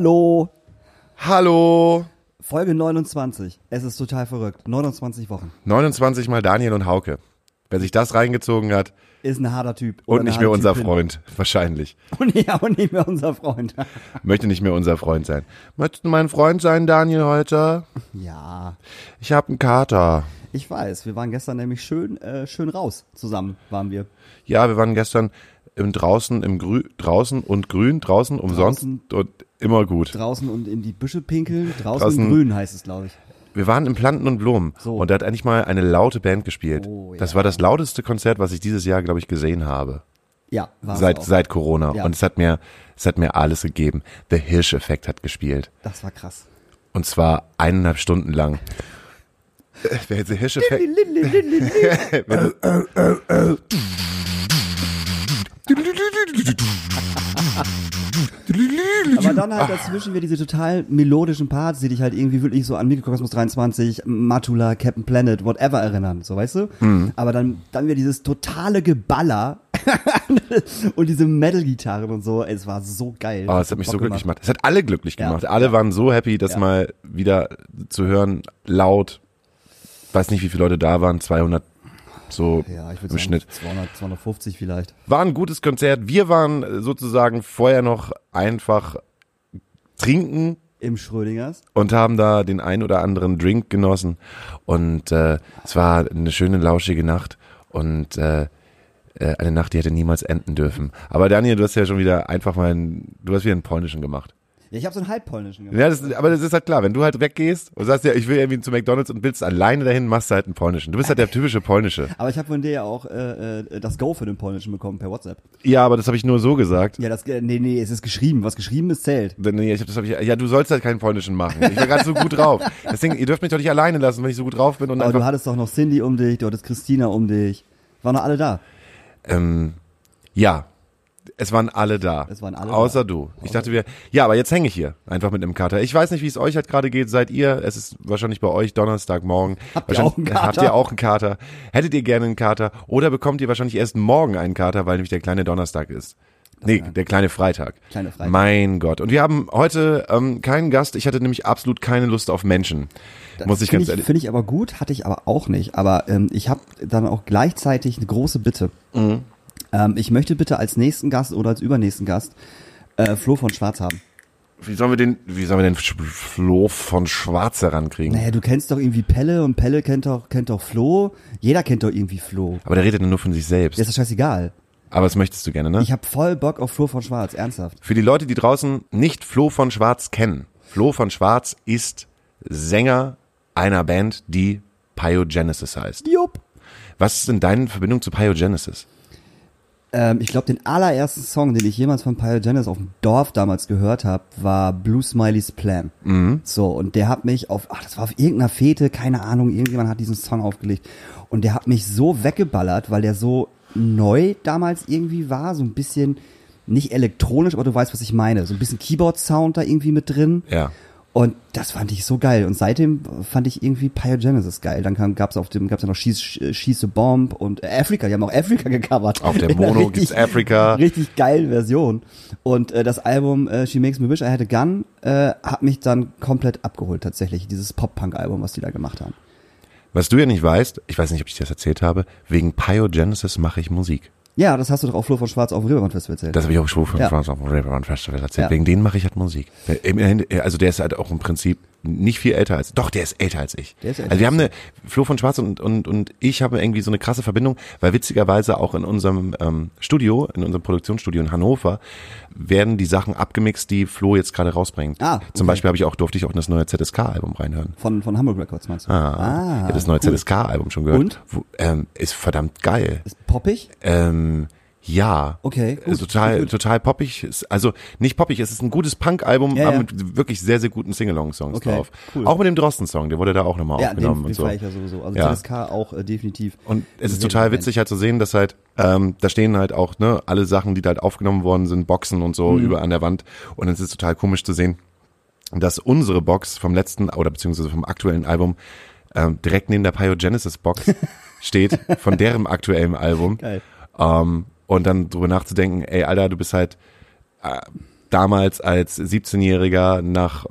Hallo. Hallo. Folge 29. Es ist total verrückt. 29 Wochen. 29 mal Daniel und Hauke. Wer sich das reingezogen hat Ist ein harter Typ. Und nicht mehr harte unser. Freund, wahrscheinlich. Und ja, und nicht mehr unser Freund. Möchte nicht mehr unser Freund sein. Möchtest du mein Freund sein, Daniel, heute? ja, Ich habe einen Kater. ich weiß. Wir waren gestern nämlich schön, äh, schön raus. Zusammen waren wir. Ja, wir waren gestern im draußen, im Grü draußen und grün, draußen umsonst Draußen. und immer gut. Draußen und in die Büsche pinkeln. Draußen, Draußen- grün heißt es, glaube ich. Wir waren im Planten und Blumen So. und da hat endlich mal eine laute Band gespielt. Oh, Das ja. war das lauteste Konzert, was ich dieses Jahr, glaube ich, gesehen habe. Ja, war Seit, seit Corona. Ja. Und es hat mir, es hat mir alles gegeben. The Hirsch-Effekt hat gespielt. Das war krass. Und zwar eineinhalb Stunden lang. Der The Hirsch-Effekt. Aber dann halt dazwischen wir diese total melodischen Parts, die dich halt irgendwie wirklich so an Mikrokosmos 23, Matula, Captain Planet, whatever erinnern, so weißt du? Mhm. Aber dann, dann wieder dieses totale Geballer und diese Metal-Gitarren und so, es war so geil. Oh, es hat mich so glücklich gemacht. Es hat alle glücklich Ja. gemacht. Alle waren so happy, das Ja. mal wieder zu hören, laut. Weiß nicht, wie viele Leute da waren, 200 so Ja, ich würde im sagen Schnitt. 200, 250 vielleicht. War ein gutes Konzert. Wir waren sozusagen vorher noch einfach trinken Im Schrödingers. und haben da den ein oder anderen Drink genossen. Und äh, es war eine schöne, lauschige Nacht und äh, äh, eine Nacht, die hätte niemals enden dürfen. Aber Daniel, du hast ja schon wieder einfach mal, einen, du hast wieder einen polnischen gemacht. Ja, ich habe so einen halbpolnischen gemacht. Ja, das, aber das ist halt klar, wenn du halt weggehst und sagst ja, ich will irgendwie zu McDonalds und willst alleine dahin, machst du halt einen polnischen. Du bist halt der typische polnische. Aber ich habe von dir ja auch äh, äh, das Go für den polnischen bekommen per WhatsApp. Ja, aber das habe ich nur so gesagt. Ja, das, äh, nee, nee, es ist geschrieben. Was geschrieben ist, zählt. Nee, ich hab, das hab ich, ja, du sollst halt keinen polnischen machen. Ich war gerade so gut drauf. Deswegen, ihr dürft mich doch nicht alleine lassen, wenn ich so gut drauf bin und Aber du hattest doch noch Cindy um dich, du hattest Christina um dich. Waren noch alle da. Ähm, ja, es waren alle da. Es waren alle Außer da. du. Ich dachte mir, ja, aber jetzt hänge ich hier einfach mit einem Kater. Ich weiß nicht, wie es euch halt gerade geht. Seid ihr? Es ist wahrscheinlich bei euch Donnerstagmorgen. Habt ihr auch einen Kater? Habt ihr auch einen Kater? Hättet ihr gerne einen Kater? Oder bekommt ihr wahrscheinlich erst morgen einen Kater, weil nämlich der kleine Donnerstag ist? Nee, der kleine Freitag. Kleine Freitag. Mein Gott. Und wir haben heute ähm, keinen Gast. Ich hatte nämlich absolut keine Lust auf Menschen. muss ich Finde ganz ich, ehrlich. find ich aber gut, hatte ich aber auch nicht. Aber ähm, ich habe dann auch gleichzeitig eine große Bitte. Mhm. Ähm, ich möchte bitte als nächsten Gast oder als übernächsten Gast äh, Flo von Schwarz haben. Wie sollen wir den, wie sollen wir den Flo von Schwarz herankriegen? Naja, du kennst doch irgendwie Pelle und Pelle kennt doch, kennt doch Flo. Jeder kennt doch irgendwie Flo. Aber der redet nur von sich selbst. Dir ist das scheißegal. Aber das möchtest du gerne, ne? Ich habe voll Bock auf Flo von Schwarz, ernsthaft. Für die Leute, die draußen nicht Flo von Schwarz kennen. Flo von Schwarz ist Sänger einer Band, die Pyogenesis heißt. Jupp. Was ist denn deine Verbindung zu Pyogenesis? Ähm, ich glaube, den allerersten Song, den ich jemals von Pyogenesis auf dem Dorf damals gehört habe, war Blue Smiley's Plan. So, und der hat mich auf, ach, das war auf irgendeiner Fete, keine Ahnung, irgendjemand hat diesen Song aufgelegt. Und der hat mich so weggeballert, weil der so neu damals irgendwie war, so ein bisschen, nicht elektronisch, aber du weißt, was ich meine. So ein bisschen Keyboard-Sound da irgendwie mit drin. Ja. Und das fand ich so geil. Und seitdem fand ich irgendwie Pyogenesis geil. Dann kam, gab's auf dem, gab's ja noch Schieß, Schieß a Bomb und Africa. Die haben auch Africa gecovert. Auf der Mono richtig- gibt's Africa. Richtig geilen Version. Und äh, das Album äh, She Makes Me Wish I Had a Gun äh, hat mich dann komplett abgeholt tatsächlich. Dieses Pop-Punk-Album, was die da gemacht haben. Was du ja nicht weißt, ich weiß nicht, ob ich dir das erzählt habe, wegen Pyogenesis mache ich Musik. Ja, das hast du doch auch Flo von Schwarz auf dem Reeperbahn Festival erzählt. Das habe ich auch schon von Ja. France auf dem Reeperbahn Festival erzählt. Ja. Wegen denen mache ich halt Musik. Der- immerhin, Also der ist halt auch im Prinzip nicht viel älter als, doch, der ist älter als ich. Der ist älter also wir haben eine, Flo von Schwarz und, und, und ich haben irgendwie so eine krasse Verbindung, weil witzigerweise auch in unserem ähm, Studio, in unserem Produktionsstudio in Hannover, werden die Sachen abgemixt, die Flo jetzt gerade rausbringt. Ah, Zum okay. Beispiel habe ich auch, durfte ich auch in das neue ZSK-Album reinhören. von, von Hamburg Records meinst du? Ah, ich habe das neue cool. ZSK-Album schon gehört. Und? Wo, ähm, ist verdammt geil. Ist poppig? Ähm, ja. Okay, gut, Äh, total, gut. total poppig. Also nicht poppig, es ist ein gutes Punk-Album, Ja, aber ja. mit wirklich sehr, sehr guten Singalong-Songs Okay, drauf. cool. Auch mit dem Drosten-Song, der wurde da auch nochmal Ja, aufgenommen den, und so. ich ja sowieso. Also Ja. ZSK auch äh, definitiv. Und es ist total witzig halt zu sehen, dass halt, ähm, da stehen halt auch, ne, alle Sachen, die da halt aufgenommen worden sind, Boxen und Mhm. so über an der Wand. Und es ist total komisch zu sehen, dass unsere Box vom letzten oder beziehungsweise vom aktuellen Album ähm, direkt neben der Pyogenesis Box steht, von deren aktuellen Album. Geil. Ähm, und dann drüber nachzudenken, ey, Alter, du bist halt, äh, damals als 17-Jähriger nach,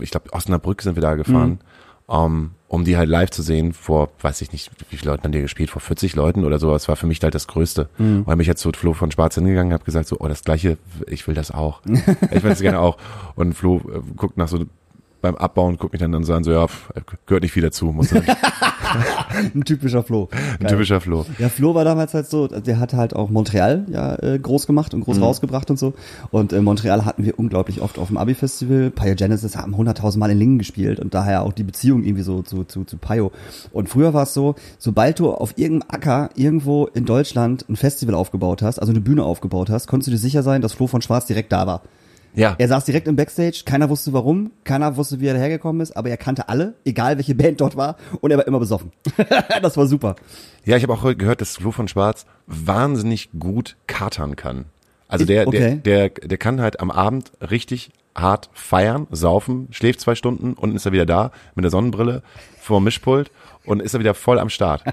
ich glaube, Osnabrück sind wir da gefahren, mhm. um, um die halt live zu sehen vor, weiß ich nicht, wie viele Leuten haben die gespielt, vor 40 Leuten oder so. Das war für mich halt das Größte. Mhm. Und mich jetzt zu Flo von Schwarz hingegangen habe gesagt so, oh, das Gleiche, ich will das auch. ich will das gerne auch. Und Flo äh, guckt nach so beim Abbauen guckt mich dann, dann so an, so ja, gehört nicht viel dazu. Muss Ein typischer Flo. Ein typischer Flo. Ja, Flo war damals halt so, der hat halt auch Montreal ja äh, groß gemacht und groß mhm. rausgebracht und so. Und in Montreal hatten wir unglaublich oft auf dem Abi-Festival. Pio Genesis haben 100.000 Mal in Lingen gespielt und daher auch die Beziehung irgendwie so zu, zu, zu Pio. Und früher war es so, sobald du auf irgendeinem Acker irgendwo in Deutschland ein Festival aufgebaut hast, also eine Bühne aufgebaut hast, konntest du dir sicher sein, dass Flo von Schwarz direkt da war. Ja. Er saß direkt im Backstage, keiner wusste warum, keiner wusste, wie er dahergekommen ist, aber er kannte alle, egal welche Band dort war, und er war immer besoffen. das war super. Ja, ich habe auch heute gehört, dass Flo von Schwarz wahnsinnig gut katern kann. Also der, okay. der, der, der kann halt am Abend richtig hart feiern, saufen, schläft zwei Stunden und ist er wieder da mit der Sonnenbrille vor dem Mischpult und ist er wieder voll am Start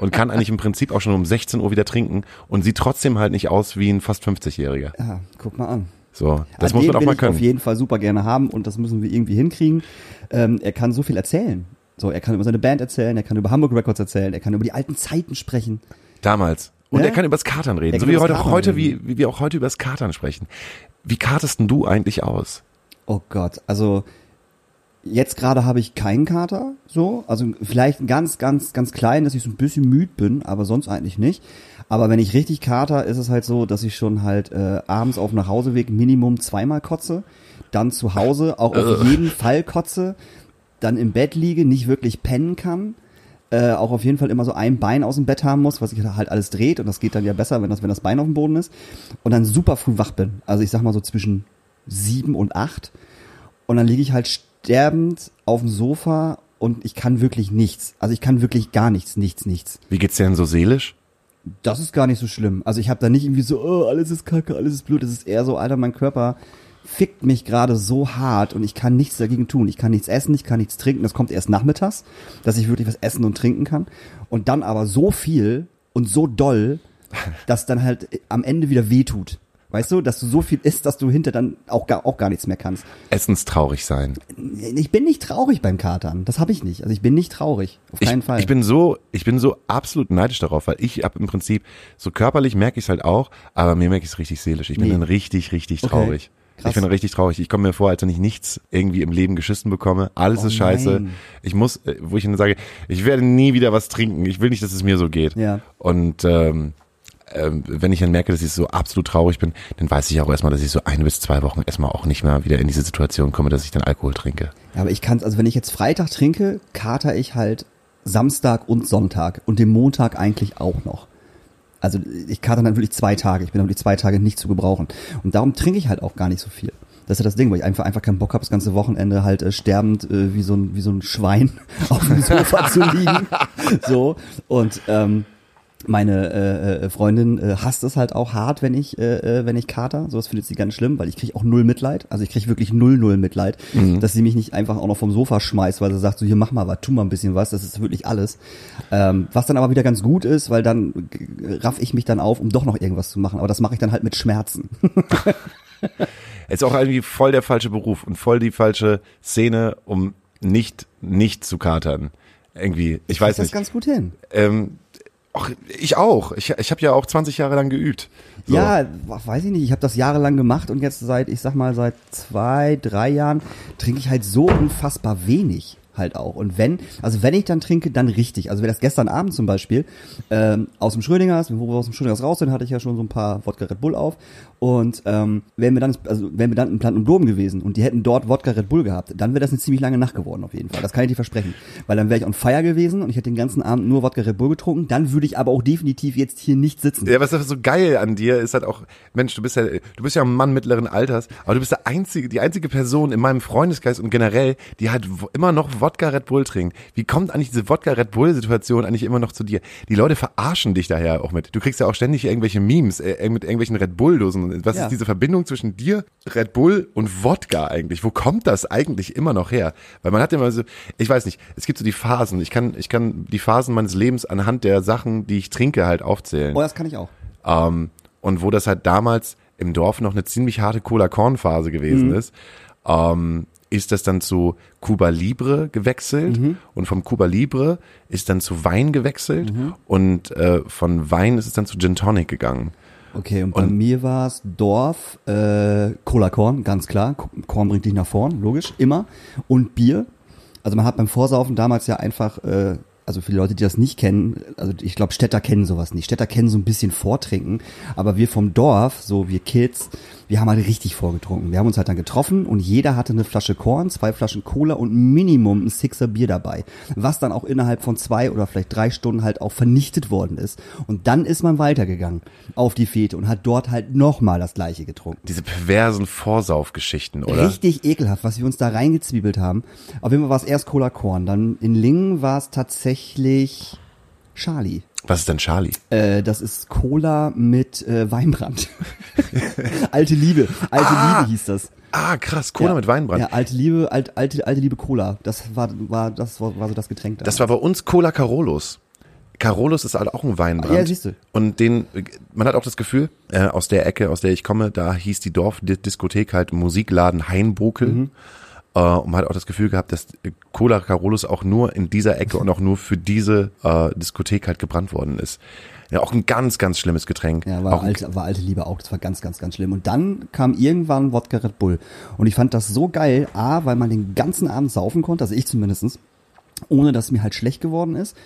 und kann eigentlich im Prinzip auch schon um 16 Uhr wieder trinken und sieht trotzdem halt nicht aus wie ein fast 50-Jähriger. Ja, guck mal an. So, das An muss man auch mal können. auf jeden Fall super gerne haben und das müssen wir irgendwie hinkriegen. Ähm, er kann so viel erzählen. So, er kann über seine Band erzählen, er kann über Hamburg Records erzählen, er kann über die alten Zeiten sprechen. Damals. Und ja? er kann über das Katern reden, so wie heute, heute wie, wie wir auch heute über das Katern sprechen. Wie kartest denn du eigentlich aus? Oh Gott, also jetzt gerade habe ich keinen Kater, so, also vielleicht ein ganz, ganz, ganz klein, dass ich so ein bisschen müde bin, aber sonst eigentlich nicht. Aber wenn ich richtig kater, ist es halt so, dass ich schon halt äh, abends auf dem Nachhauseweg Minimum zweimal kotze, dann zu Hause auch auf jeden Fall kotze, dann im Bett liege, nicht wirklich pennen kann, äh, auch auf jeden Fall immer so ein Bein aus dem Bett haben muss, was sich halt alles dreht und das geht dann ja besser, wenn das, wenn das Bein auf dem Boden ist und dann super früh wach bin. Also ich sag mal so zwischen sieben und acht und dann liege ich halt sterbend auf dem Sofa und ich kann wirklich nichts. Also ich kann wirklich gar nichts, nichts, nichts. Wie geht's dir denn so seelisch? Das ist gar nicht so schlimm. Also ich habe da nicht irgendwie so, oh, alles ist kacke, alles ist blöd. Es ist eher so, Alter, mein Körper fickt mich gerade so hart und ich kann nichts dagegen tun. Ich kann nichts essen, ich kann nichts trinken. Das kommt erst nachmittags, dass ich wirklich was essen und trinken kann. Und dann aber so viel und so doll, dass dann halt am Ende wieder wehtut. Weißt du, dass du so viel isst, dass du hinter dann auch gar, auch gar nichts mehr kannst. Essenstraurig sein. Ich bin nicht traurig beim Katern. Das habe ich nicht. Also ich bin nicht traurig. Auf keinen ich, Fall. Ich bin so, ich bin so absolut neidisch darauf, weil ich ab im Prinzip, so körperlich merke ich es halt auch, aber mir merke ich es richtig seelisch. Ich bin nee. dann richtig, richtig traurig. Okay. Ich bin richtig traurig. Ich komme mir vor, als wenn ich nichts irgendwie im Leben geschissen bekomme. Alles oh ist scheiße. Nein. Ich muss, äh, wo ich dann sage, ich werde nie wieder was trinken. Ich will nicht, dass es mir so geht. Ja. Und ähm, wenn ich dann merke, dass ich so absolut traurig bin, dann weiß ich auch erstmal, dass ich so ein bis zwei Wochen erstmal auch nicht mehr wieder in diese Situation komme, dass ich dann Alkohol trinke. Ja, aber ich kann also wenn ich jetzt Freitag trinke, kater ich halt Samstag und Sonntag und den Montag eigentlich auch noch. Also ich kater dann wirklich zwei Tage. Ich bin dann die zwei Tage nicht zu gebrauchen. Und darum trinke ich halt auch gar nicht so viel. Das ist ja das Ding, weil ich einfach einfach keinen Bock habe, das ganze Wochenende halt äh, sterbend äh, wie so ein wie so ein Schwein auf dem Sofa zu liegen. So und ähm, meine äh, äh, Freundin äh, hasst es halt auch hart, wenn ich äh, äh, wenn ich kater. Sowas findet sie ganz schlimm, weil ich kriege auch null Mitleid. Also ich kriege wirklich null null Mitleid, mhm. dass sie mich nicht einfach auch noch vom Sofa schmeißt, weil sie sagt so hier mach mal was, tu mal ein bisschen was. Das ist wirklich alles. Ähm, was dann aber wieder ganz gut ist, weil dann raff ich mich dann auf, um doch noch irgendwas zu machen. Aber das mache ich dann halt mit Schmerzen. ist auch irgendwie voll der falsche Beruf und voll die falsche Szene, um nicht nicht zu katern. Irgendwie, ich, ich weiß nicht. das ganz gut hin. Ähm, Ach, ich auch. Ich, ich habe ja auch 20 Jahre lang geübt. So. Ja, weiß ich nicht. Ich habe das jahrelang gemacht und jetzt seit, ich sag mal, seit zwei, drei Jahren trinke ich halt so unfassbar wenig halt auch. Und wenn, also wenn ich dann trinke, dann richtig. Also wenn das gestern Abend zum Beispiel ähm, aus dem Schrödingers, wo wir aus dem Schrödingers raus sind, hatte ich ja schon so ein paar Wodka Red Bull auf. Und ähm, wären wir dann, also wären wir dann in Plant und Blumen gewesen und die hätten dort Wodka Red Bull gehabt, dann wäre das eine ziemlich lange Nacht geworden auf jeden Fall. Das kann ich dir versprechen. Weil dann wäre ich on fire gewesen und ich hätte den ganzen Abend nur Wodka Red Bull getrunken. Dann würde ich aber auch definitiv jetzt hier nicht sitzen. Ja, was so geil an dir ist halt auch, Mensch, du bist ja, du bist ja ein Mann mittleren Alters, aber du bist der einzige, die einzige Person in meinem Freundeskreis und generell, die halt immer noch Wodka Red Bull trinkt. Wie kommt eigentlich diese Wodka Red Bull Situation eigentlich immer noch zu dir? Die Leute verarschen dich daher auch mit. Du kriegst ja auch ständig irgendwelche Memes äh, mit irgendwelchen Red Bull Dosen. Was ja. ist diese Verbindung? Verbindung zwischen dir, Red Bull und Wodka eigentlich? Wo kommt das eigentlich immer noch her? Weil man hat immer so, ich weiß nicht, es gibt so die Phasen. Ich kann, ich kann die Phasen meines Lebens anhand der Sachen, die ich trinke, halt aufzählen. Oh, das kann ich auch. Ähm, und wo das halt damals im Dorf noch eine ziemlich harte Cola-Korn-Phase gewesen Mhm. ist, ähm, ist das dann zu Cuba Libre gewechselt Mhm. und vom Cuba Libre ist dann zu Wein gewechselt Mhm. und äh, von Wein ist es dann zu Gin Tonic gegangen. Okay, und bei Und- mir war es Dorf, äh, Cola Korn, ganz klar. Ko- Korn bringt dich nach vorn, logisch, immer. Und Bier. Also man hat beim Vorsaufen damals ja einfach, äh, also für die Leute, die das nicht kennen, also ich glaube, Städter kennen sowas nicht. Städter kennen so ein bisschen Vortrinken, aber wir vom Dorf, so wir Kids, wir haben halt richtig vorgetrunken. Wir haben uns halt dann getroffen und jeder hatte eine Flasche Korn, zwei Flaschen Cola und Minimum ein Sixer Bier dabei. Was dann auch innerhalb von zwei oder vielleicht drei Stunden halt auch vernichtet worden ist. Und dann ist man weitergegangen auf die Fete und hat dort halt nochmal das gleiche getrunken. Diese perversen Vorsaufgeschichten, oder? Richtig ekelhaft, was wir uns da reingezwiebelt haben. Auf jeden Fall war es erst Cola Korn, dann in Lingen war es tatsächlich Charlie. Was ist denn Charlie? Äh, das ist Cola mit äh, Weinbrand. alte Liebe, alte Ah, Liebe hieß das. Ah, krass, Cola ja. mit Weinbrand. Ja, alte Liebe, alt, alte, alte Liebe Cola. Das war, war, das war, war so das Getränk da. Das war bei uns Cola Carolus. Carolus ist halt auch ein Weinbrand. Ja, siehst du. Und den, man hat auch das Gefühl, äh, aus der Ecke, aus der ich komme, da hieß die Dorfdiskothek halt Musikladen Hainbokel. Mhm. Äh, und man hat auch das Gefühl gehabt, dass Cola Carolus auch nur in dieser Ecke und auch nur für diese äh, Diskothek halt gebrannt worden ist. Ja, auch ein ganz, ganz schlimmes Getränk. Ja, war, alte, war alte Liebe auch. Das war ganz, ganz, ganz schlimm. Und dann kam irgendwann Wodka Red Bull. Und ich fand das so geil, A, weil man den ganzen Abend saufen konnte, also ich zumindestens, ohne dass es mir halt schlecht geworden ist.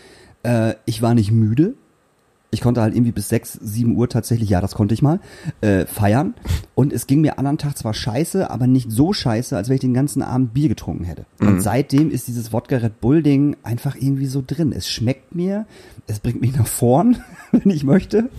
Äh, ich war nicht müde. Ich konnte halt irgendwie bis 6, 7 Uhr tatsächlich, ja, das konnte ich mal, äh, feiern. Und es ging mir anderen Tag zwar scheiße, aber nicht so scheiße, als wenn ich den ganzen Abend Bier getrunken hätte. Und seitdem ist dieses Wodka Red Bull Ding einfach irgendwie so drin. Es schmeckt mir, es bringt mich nach vorn, wenn ich möchte.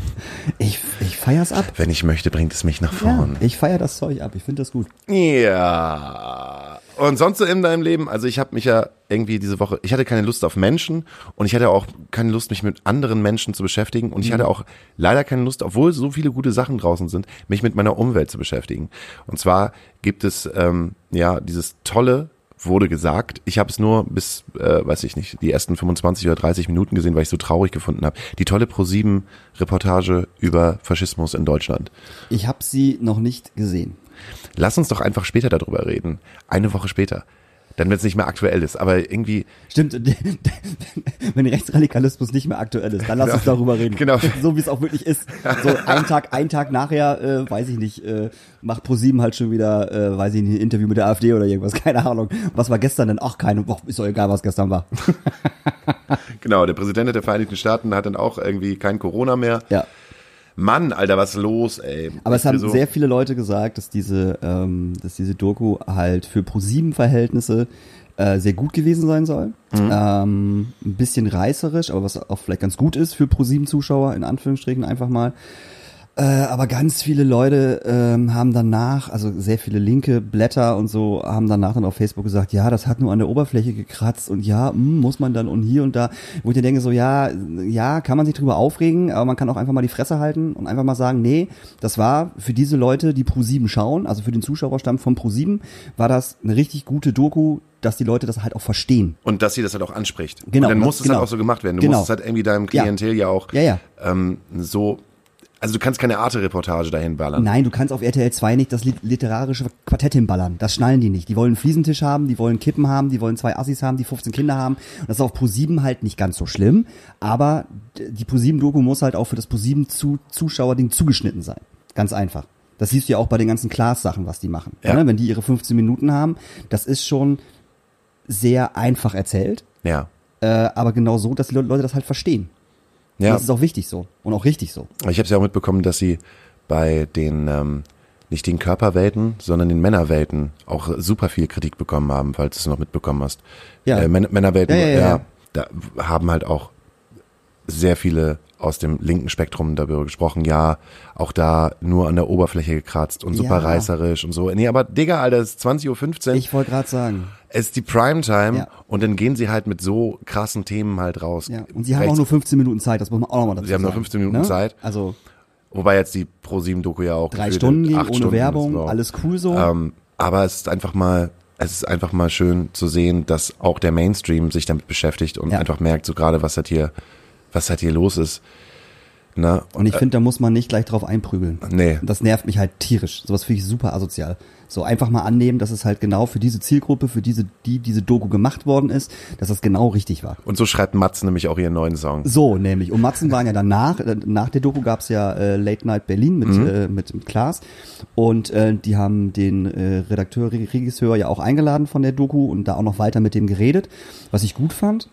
Ich, ich feier's ab. wenn ich möchte, bringt es mich nach Ja, vorn. ich feier das Zeug ab. Ich finde das gut. Ja. Und sonst so in deinem Leben? Also ich habe mich ja irgendwie diese Woche, ich hatte keine Lust auf Menschen und ich hatte auch keine Lust, mich mit anderen Menschen zu beschäftigen und ich hatte auch leider keine Lust, obwohl so viele gute Sachen draußen sind, mich mit meiner Umwelt zu beschäftigen. Und zwar gibt es ähm, ja dieses tolle wurde gesagt. Ich habe es nur bis, äh, weiß ich nicht, die ersten 25 oder 30 Minuten gesehen, weil ich es so traurig gefunden habe. Die tolle ProSieben-Reportage über Faschismus in Deutschland. Ich habe sie noch nicht gesehen. Lass uns doch einfach später darüber reden. Eine Woche später. Dann, wenn es nicht mehr aktuell ist. Aber irgendwie, Stimmt, wenn Rechtsradikalismus nicht mehr aktuell ist, dann lass uns darüber reden. Genau. So wie es auch wirklich ist. So ein Tag, ein Tag nachher, äh, weiß ich nicht, äh, macht ProSieben halt schon wieder, äh, weiß ich nicht, ein Interview mit der AfD oder irgendwas, keine Ahnung. Was war gestern denn? Ach, keine, boah, ist doch egal, was gestern war. genau, der Präsident der Vereinigten Staaten hat dann auch irgendwie kein Corona mehr. Ja. Mann, Alter, was los, ey? Aber es haben so- sehr viele Leute gesagt, dass diese, ähm, dass diese Doku halt für ProSieben-Verhältnisse äh, sehr gut gewesen sein soll. Ähm, ein bisschen reißerisch, aber was auch vielleicht ganz gut ist für ProSieben-Zuschauer, in Anführungsstrichen einfach mal. Äh, aber ganz viele Leute ähm, haben danach, also sehr viele linke Blätter und so, haben danach dann auf Facebook gesagt, ja, das hat nur an der Oberfläche gekratzt und ja, hm, muss man dann und hier und da, wo ich dir denke, so ja, ja, kann man sich drüber aufregen, aber man kann auch einfach mal die Fresse halten und einfach mal sagen, nee, das war für diese Leute, die Pro7 schauen, also für den Zuschauerstamm von Pro7, war das eine richtig gute Doku, dass die Leute das halt auch verstehen. Und dass sie das halt auch anspricht. Genau, Und dann das- muss es genau. halt auch so gemacht werden. Du Genau. musst es halt irgendwie deinem Klientel ja, auch Ja, ja. Ähm, so, also du kannst keine Arte-Reportage dahin ballern. Nein, du kannst auf RTL 2 nicht das lit- literarische Quartett hinballern. Das schnallen die nicht. Die wollen einen Fliesentisch haben, die wollen Kippen haben, die wollen zwei Assis haben, die 15 Kinder haben. Und das ist auf Pro7 halt nicht ganz so schlimm. Aber die Pro7-Doku muss halt auch für das Pro7-Zuschauerding zugeschnitten sein. Ganz einfach. Das siehst du ja auch bei den ganzen Klaas-Sachen, was die machen. Ja. Ne? Wenn die ihre 15 Minuten haben, das ist schon sehr einfach erzählt. Ja. Äh, aber genau so, dass die Le- Leute das halt verstehen. Und Ja. Das ist auch wichtig so. Und auch richtig so. Ich habe es ja auch mitbekommen, dass sie bei den ähm, nicht den Körperwelten, sondern den Männerwelten auch super viel Kritik bekommen haben, falls du es noch mitbekommen hast. Ja. Äh, Män Männerwelten, Ja, ja, ja, ja. da haben halt auch sehr viele aus dem linken Spektrum darüber gesprochen, ja, auch da nur an der Oberfläche gekratzt und super Ja. reißerisch und so. Nee, aber Digga, Alter, es ist 20.15 Uhr, Ich wollte gerade sagen. es ist die Primetime Ja. und dann gehen sie halt mit so krassen Themen halt raus. Ja, und sie haben Rechts- auch nur 15 Minuten Zeit, das muss man auch nochmal dazu Sie haben nur sagen, 15 Minuten Zeit. Also Wobei jetzt die Pro7-Doku ja auch drei Stunden ging, ohne Stunden Werbung, wow. alles cool so. Ähm, aber es ist einfach mal, es ist einfach mal schön zu sehen, dass auch der Mainstream sich damit beschäftigt und Ja. einfach merkt, so gerade was halt hier, was halt hier los ist. Na, Und ich finde, da muss man nicht gleich drauf einprügeln. Nee. Das nervt mich halt tierisch. Sowas finde ich super asozial. So einfach mal annehmen, dass es halt genau für diese Zielgruppe, für diese, die diese Doku gemacht worden ist, dass das genau richtig war. Und so schreibt Matze nämlich auch ihren neuen Song. So, nämlich. Und Matzen waren ja danach, äh, nach der Doku gab's ja äh, Late Night Berlin mit, äh, mit, mit Klaas. Und äh, die haben den äh, Redakteur, Re- Regisseur ja auch eingeladen von der Doku und da auch noch weiter mit dem geredet, was ich gut fand.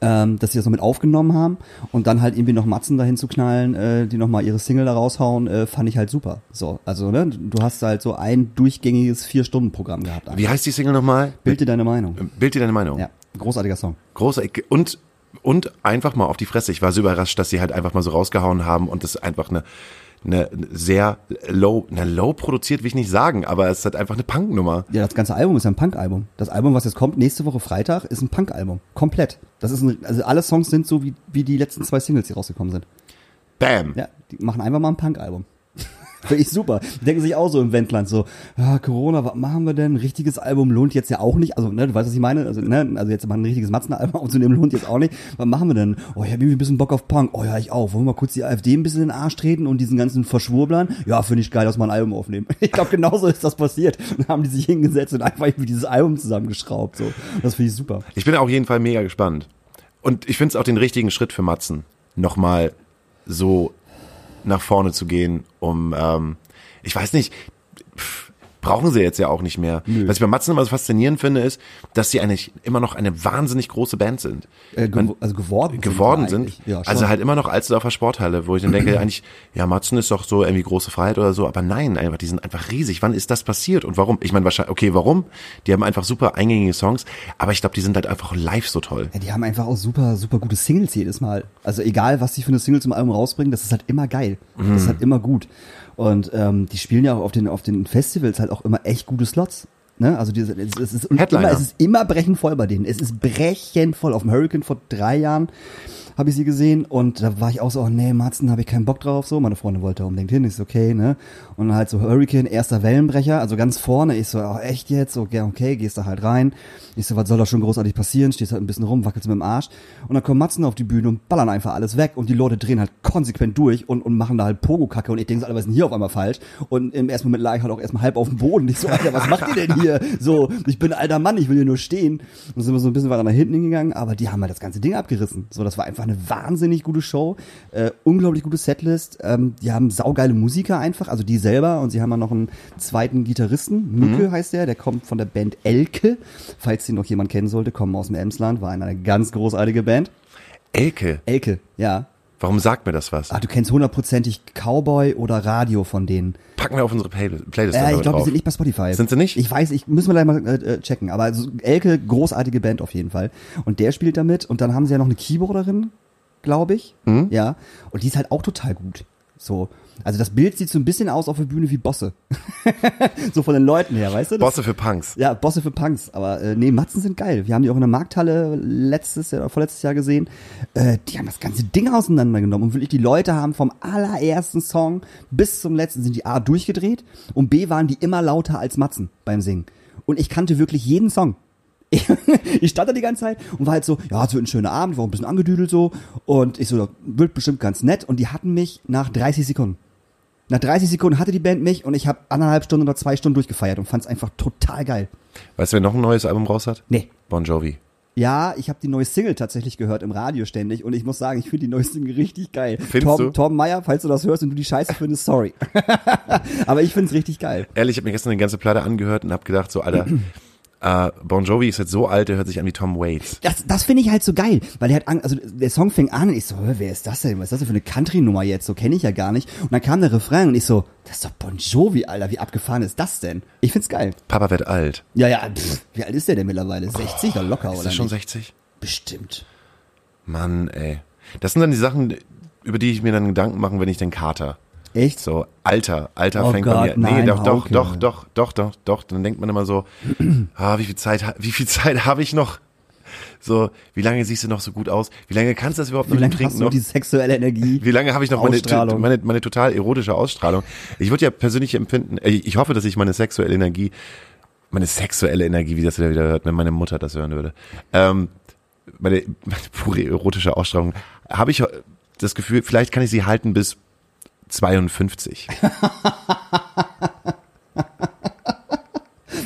Ähm, dass sie das noch mit aufgenommen haben und dann halt irgendwie noch Matzen dahin zu knallen, äh, die nochmal ihre Single da raushauen, äh, fand ich halt super. So, also ne, du hast halt so ein durchgängiges Vier-Stunden-Programm gehabt. Wie heißt die Single nochmal? Bild dir deine Meinung. Bild dir deine Meinung. Ja, großartiger Song. Großartig. Und, und einfach mal auf die Fresse. Ich war so überrascht, dass sie halt einfach mal so rausgehauen haben und das einfach eine, eine sehr low, na low produziert will ich nicht sagen, aber es ist halt einfach eine Punknummer. Ja, das ganze Album ist ja ein Punk-Album. Das Album, was jetzt kommt, nächste Woche Freitag, ist ein Punk-Album. Komplett. Das ist ein, also alle Songs sind so wie, wie die letzten zwei Singles, die rausgekommen sind. Bam. Ja, die machen einfach mal ein Punk-Album. Finde ich super. Die denken sich auch so im Wendland so, ah, Corona, was machen wir denn? Ein richtiges Album lohnt jetzt ja auch nicht. Also, ne, du weißt, was ich meine? Also, ne, also jetzt mal ein richtiges Matzen-Album aufzunehmen lohnt jetzt auch nicht. Was machen wir denn? Oh, ich habe irgendwie ein bisschen Bock auf Punk. Oh ja, ich auch. Wollen wir mal kurz die AfD ein bisschen in den Arsch treten und diesen ganzen Verschwurblern? Ja, finde ich geil, dass wir ein Album aufnehmen. Ich glaube, genauso ist das passiert. Dann haben die sich hingesetzt und einfach irgendwie dieses Album zusammengeschraubt. So. Das finde ich super. Ich bin auf jeden Fall mega gespannt. Und ich finde es auch den richtigen Schritt für Matzen, nochmal so nach vorne zu gehen, um, ähm, ich weiß nicht, pff, brauchen sie jetzt ja auch nicht mehr. Was ich bei Matzen immer so faszinierend finde, ist, dass sie eigentlich immer noch eine wahnsinnig große Band sind. Äh, gew also geworden. geworden sie sind. Ja, also halt immer noch Alsterdorfer Sporthalle, wo ich dann denke, eigentlich, ja, Matzen ist doch so irgendwie große Freiheit oder so, aber nein, einfach, die sind einfach riesig. Wann ist das passiert und warum? Ich meine, wahrscheinlich, okay, warum? Die haben einfach super eingängige Songs, aber ich glaube, die sind halt einfach live so toll. Ja, die haben einfach auch super, super gute Singles jedes Mal. Also egal, was die für eine Single zum Album rausbringen, das ist halt immer geil. Das ist halt immer gut. Und ähm, die spielen ja auch auf den, auf den Festivals halt auch immer echt gute Slots. Ne? Also diese, es, es, ist, Headliner. immer, es ist immer brechend voll bei denen. Es ist brechend voll. Auf dem Hurricane vor drei Jahren habe ich sie gesehen und da war ich auch so, oh nee, Matzen, habe ich keinen Bock drauf. So, meine Freundin wollte unbedingt hin, so, okay, ne? Und dann halt so Hurricane, erster Wellenbrecher, also ganz vorne. Ich so, oh, echt jetzt? So, ja, okay, gehst da halt rein. Ich so, was soll da schon großartig passieren? Stehst halt ein bisschen rum, wackelst mit dem Arsch. Und dann kommen Matzen auf die Bühne und ballern einfach alles weg und die Leute drehen halt konsequent durch und, und machen da halt Pogo-Kacke und ich denke so, Alter, was ist denn hier auf einmal falsch? Und im ersten Moment lag ich halt auch erstmal halb auf dem Boden. Ich so, Alter, was macht ihr denn hier? So, ich bin alter Mann, ich will hier nur stehen. Und sind wir so ein bisschen weiter nach hinten hingegangen, aber die haben halt das ganze Ding abgerissen. So, das war einfach eine wahnsinnig gute Show, äh, unglaublich gute Setlist. Ähm, die haben saugeile Musiker einfach, also die selber und sie haben ja noch einen zweiten Gitarristen, Mücke heißt der, der kommt von der Band Elke. Falls den noch jemand kennen sollte, kommen aus dem Emsland, war eine ganz großartige Band. Elke, Elke, ja. Warum sagt mir das was? Ah, du kennst hundertprozentig Cowboy oder Radio von denen. Packen wir auf unsere Play Playlist Äh, ich glaube, die sind nicht bei Spotify. Sind sie nicht? Ich weiß, ich müssen wir gleich mal äh, checken. Aber also Elke, großartige Band auf jeden Fall. Und der spielt damit. Und dann haben sie ja noch eine Keyboarderin, glaube ich. Mhm. Ja. Und die ist halt auch total gut. So. Also das Bild sieht so ein bisschen aus auf der Bühne wie Bosse. so von den Leuten her, weißt du? Das- Bosse für Punks. ja, Bosse für Punks. Aber äh, nee, Matzen sind geil. Wir haben die auch in der Markthalle letztes Jahr, vorletztes Jahr gesehen. Äh, die haben das ganze Ding auseinandergenommen. Und wirklich, die Leute haben vom allerersten Song bis zum letzten sind die A durchgedreht und B waren die immer lauter als Matzen beim Singen. Und ich kannte wirklich jeden Song. ich stand da die ganze Zeit und war halt so, ja, es wird ein schöner Abend, war ein bisschen angedüdelt so. Und ich so, wird bestimmt ganz nett. Und die hatten mich nach 30 Sekunden. Nach 30 Sekunden hatte die Band mich und ich habe anderthalb Stunden oder zwei Stunden durchgefeiert und fand es einfach total geil. Weißt du, wer noch ein neues Album raus hat? Nee. Bon Jovi. Ja, ich habe die neue Single tatsächlich gehört im Radio ständig und ich muss sagen, ich finde die neue Single richtig geil. Findest Tom, du? Tom Meyer, falls du das hörst und du die Scheiße findest, sorry. Aber ich find's richtig geil. Ehrlich, ich habe mir gestern die ganze Platte angehört und habe gedacht, so, Alter, äh, Bon Jovi ist jetzt so alt, der hört sich an wie Tom Waits. Das, das finde ich halt so geil, weil der hat, an, also der Song fing an und ich so, wer ist das denn? Was ist das denn für eine Country-Nummer jetzt? So kenne ich ja gar nicht. Und dann kam der Refrain und ich so, das ist doch Bon Jovi, Alter, wie abgefahren ist das denn? Ich find's geil. Papa wird alt. Ja, ja, pff, wie alt ist der denn mittlerweile? 60 oder locker, Ist oder er schon nicht? 60? Bestimmt. Mann, ey. Das sind dann die Sachen, über die ich mir dann Gedanken mache, wenn ich den Kater. Echt? So, Alter, Alter Oh fängt Gott, bei mir. Nee, nein, doch, doch, Hauke. doch, doch, doch, doch, doch. Dann denkt man immer so, ah, wie viel Zeit, wie viel Zeit habe ich noch? So, wie lange siehst du noch so gut aus? Wie lange kannst du das überhaupt Wie noch lange trinken hast du noch? die sexuelle Energie? Wie lange habe ich noch meine, meine, meine total erotische Ausstrahlung? Ich würde ja persönlich empfinden, äh, ich hoffe, dass ich meine sexuelle Energie, meine sexuelle Energie, wie das wieder wieder hört, wenn meine Mutter das hören würde, ähm, meine, meine pure erotische Ausstrahlung, habe ich das Gefühl, vielleicht kann ich sie halten bis 52.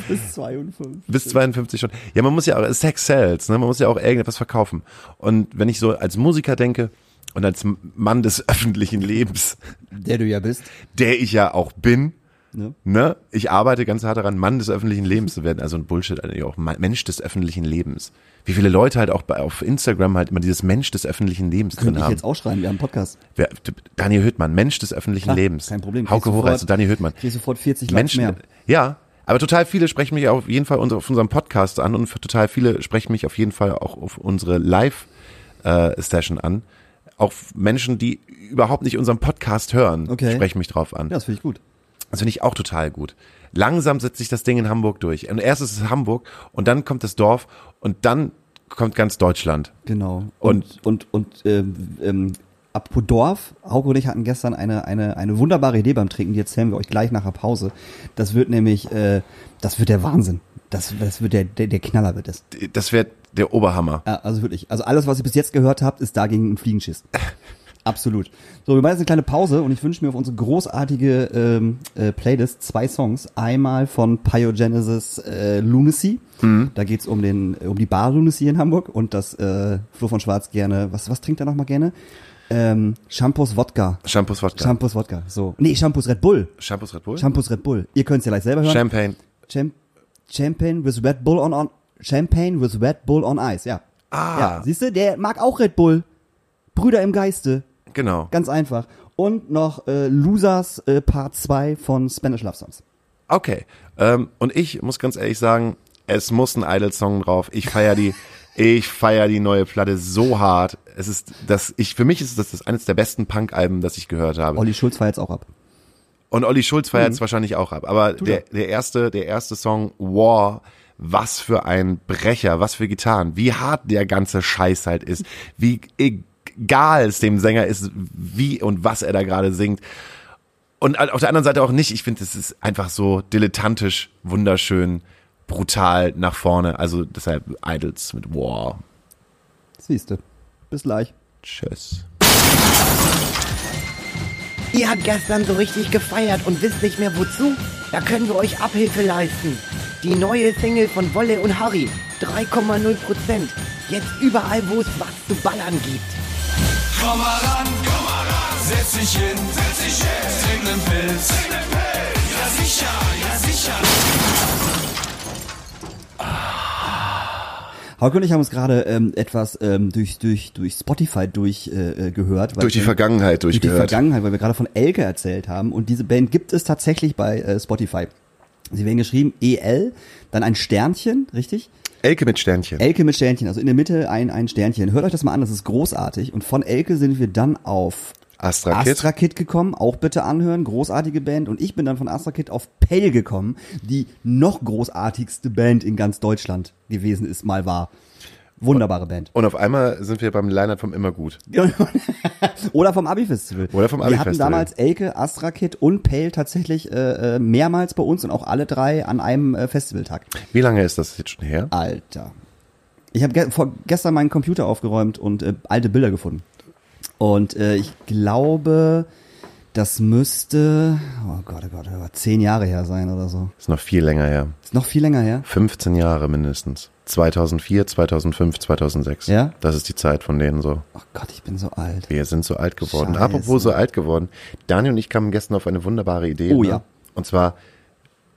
Bis 52. Bis 52 schon. Ja, man muss ja auch, Sex sells, ne? Man muss ja auch irgendetwas verkaufen. Und wenn ich so als Musiker denke und als Mann des öffentlichen Lebens, Der du ja bist. der ich ja auch bin, Ne? ne? Ich arbeite ganz hart daran, Mann des öffentlichen Lebens zu werden. Also ein Bullshit eigentlich auch. Mensch des öffentlichen Lebens. Wie viele Leute halt auch bei, auf Instagram halt immer dieses Mensch des öffentlichen Lebens drin Könnte ich haben. jetzt auch schreiben, wir haben einen Podcast. Wer, Daniel Hüttmann, Mensch des öffentlichen Klar, Lebens. kein Problem. Hauke Kriegst Horace, sofort- Daniel Hüttmann. Krieg sofort 40 Likes Menschen, mehr. ja, aber total viele sprechen mich auf jeden Fall auf unserem Podcast an und total viele sprechen mich auf jeden Fall auch auf unsere Live-Session an. Auch Menschen, die überhaupt nicht unseren Podcast hören, Okay. sprechen mich drauf an. Ja, das finde ich gut. Das finde ich auch total gut. Langsam setzt sich das Ding in Hamburg durch. Und erst ist es Hamburg und dann kommt das Dorf und dann kommt ganz Deutschland. Genau. Und, und, und, ähm, ähm, apropos Dorf, Hauke und ich hatten gestern eine, eine, eine wunderbare Idee beim Trinken, die erzählen wir euch gleich nach der Pause. Das wird nämlich, äh, das wird der Wahnsinn. Das, das wird der, der, der Knaller wird es. Das wäre der Oberhammer. Ja, also wirklich. Also alles, was ihr bis jetzt gehört habt, ist dagegen ein Fliegenschiss. Absolut. So, wir machen jetzt eine kleine Pause und ich wünsche mir auf unsere großartige ähm, äh, Playlist zwei Songs. Einmal von Pyogenesis äh, Lunacy. Da geht's um den um die Bar Lunacy in Hamburg und das äh, Flo von Schwarz gerne. Was was trinkt er noch mal gerne? Ähm, Shampoos Wodka. Shampoos Wodka. Shampoos Wodka. So. Nee, Shampoos Red Bull. Shampoos Red Bull? Shampoos Red Bull. Ihr könnt's ja gleich selber hören. Champagne. Cham Champagne with Red Bull on, on Champagne with Red Bull on Ice, ja. Ah. Ja, siehst du, der mag auch Red Bull. Brüder im Geiste. Genau. Ganz einfach. Und noch äh, Losers äh, Part 2 von Spanish Love Songs. Okay. Ähm, und ich muss ganz ehrlich sagen, es muss ein Idol-Song drauf. Ich feier die, ich feier die neue Platte so hart. Es ist das, ich, für mich ist das, das eines der besten Punk-Alben, das ich gehört habe. Olli Schulz war jetzt auch ab. Und Olli Schulz feiert es wahrscheinlich auch ab. Aber der, der erste, der erste Song, War, was für ein Brecher, was für Gitarren, wie hart der ganze Scheiß halt ist, wie egal es dem Sänger ist, wie und was er da gerade singt. Und auf der anderen Seite auch nicht. Ich finde, es ist einfach so dilettantisch, wunderschön, brutal nach vorne. Also deshalb Idols mit War. Siehst du. Bis gleich. Tschüss. Ihr habt gestern so richtig gefeiert und wisst nicht mehr wozu? Da können wir euch Abhilfe leisten. Die neue Single von Wolle und Harry. 3,0 Prozent. Jetzt überall, wo es was zu ballern gibt. Komm mal ran, komm mal ran. Setz dich hin, setz dich hin. Trink nen Pilz, trink nen Pilz. Ja sicher, ja sicher. Hauke und ich haben uns gerade ähm, etwas ähm, durch, durch, durch Spotify durchgehört. Äh, gehört, weil Durch die wir- Vergangenheit durch die durchgehört. Vergangenheit, weil wir gerade von Elke erzählt haben. Und diese Band gibt es tatsächlich bei äh, Spotify. Sie werden geschrieben EL, dann ein Sternchen, richtig? Elke mit Sternchen. Elke mit Sternchen, also in der Mitte ein, ein Sternchen. Hört euch das mal an, das ist großartig. Und von Elke sind wir dann auf Astra Kid. Astra Kid gekommen, auch bitte anhören, großartige Band. Und ich bin dann von Astra Kid auf Pell gekommen, die noch großartigste Band in ganz Deutschland gewesen ist, mal war. Wunderbare Band. Und auf einmal sind wir beim Leinert vom Immergut. Oder vom Abi-Festival. Oder vom Wir hatten Abi-Festival. damals Elke, Astra Kid und Pale tatsächlich äh, äh, mehrmals bei uns und auch alle drei an einem äh, Festivaltag. Wie lange ist das jetzt schon her? Alter. Ich habe ge vor gestern meinen Computer aufgeräumt und äh, alte Bilder gefunden. Und äh, ich glaube, das müsste, oh Gott, oh Gott, oh Gott, zehn Jahre her sein oder so. Ist noch viel länger her. Ist noch viel länger her. 15 Jahre mindestens. 2004, 2005, 2006. Ja? Das ist die Zeit von denen so. Oh Gott, ich bin so alt. Wir sind so alt geworden. Scheiße. Apropos so alt geworden. Daniel und ich kamen gestern auf eine wunderbare Idee. Oh ne? ja. Und zwar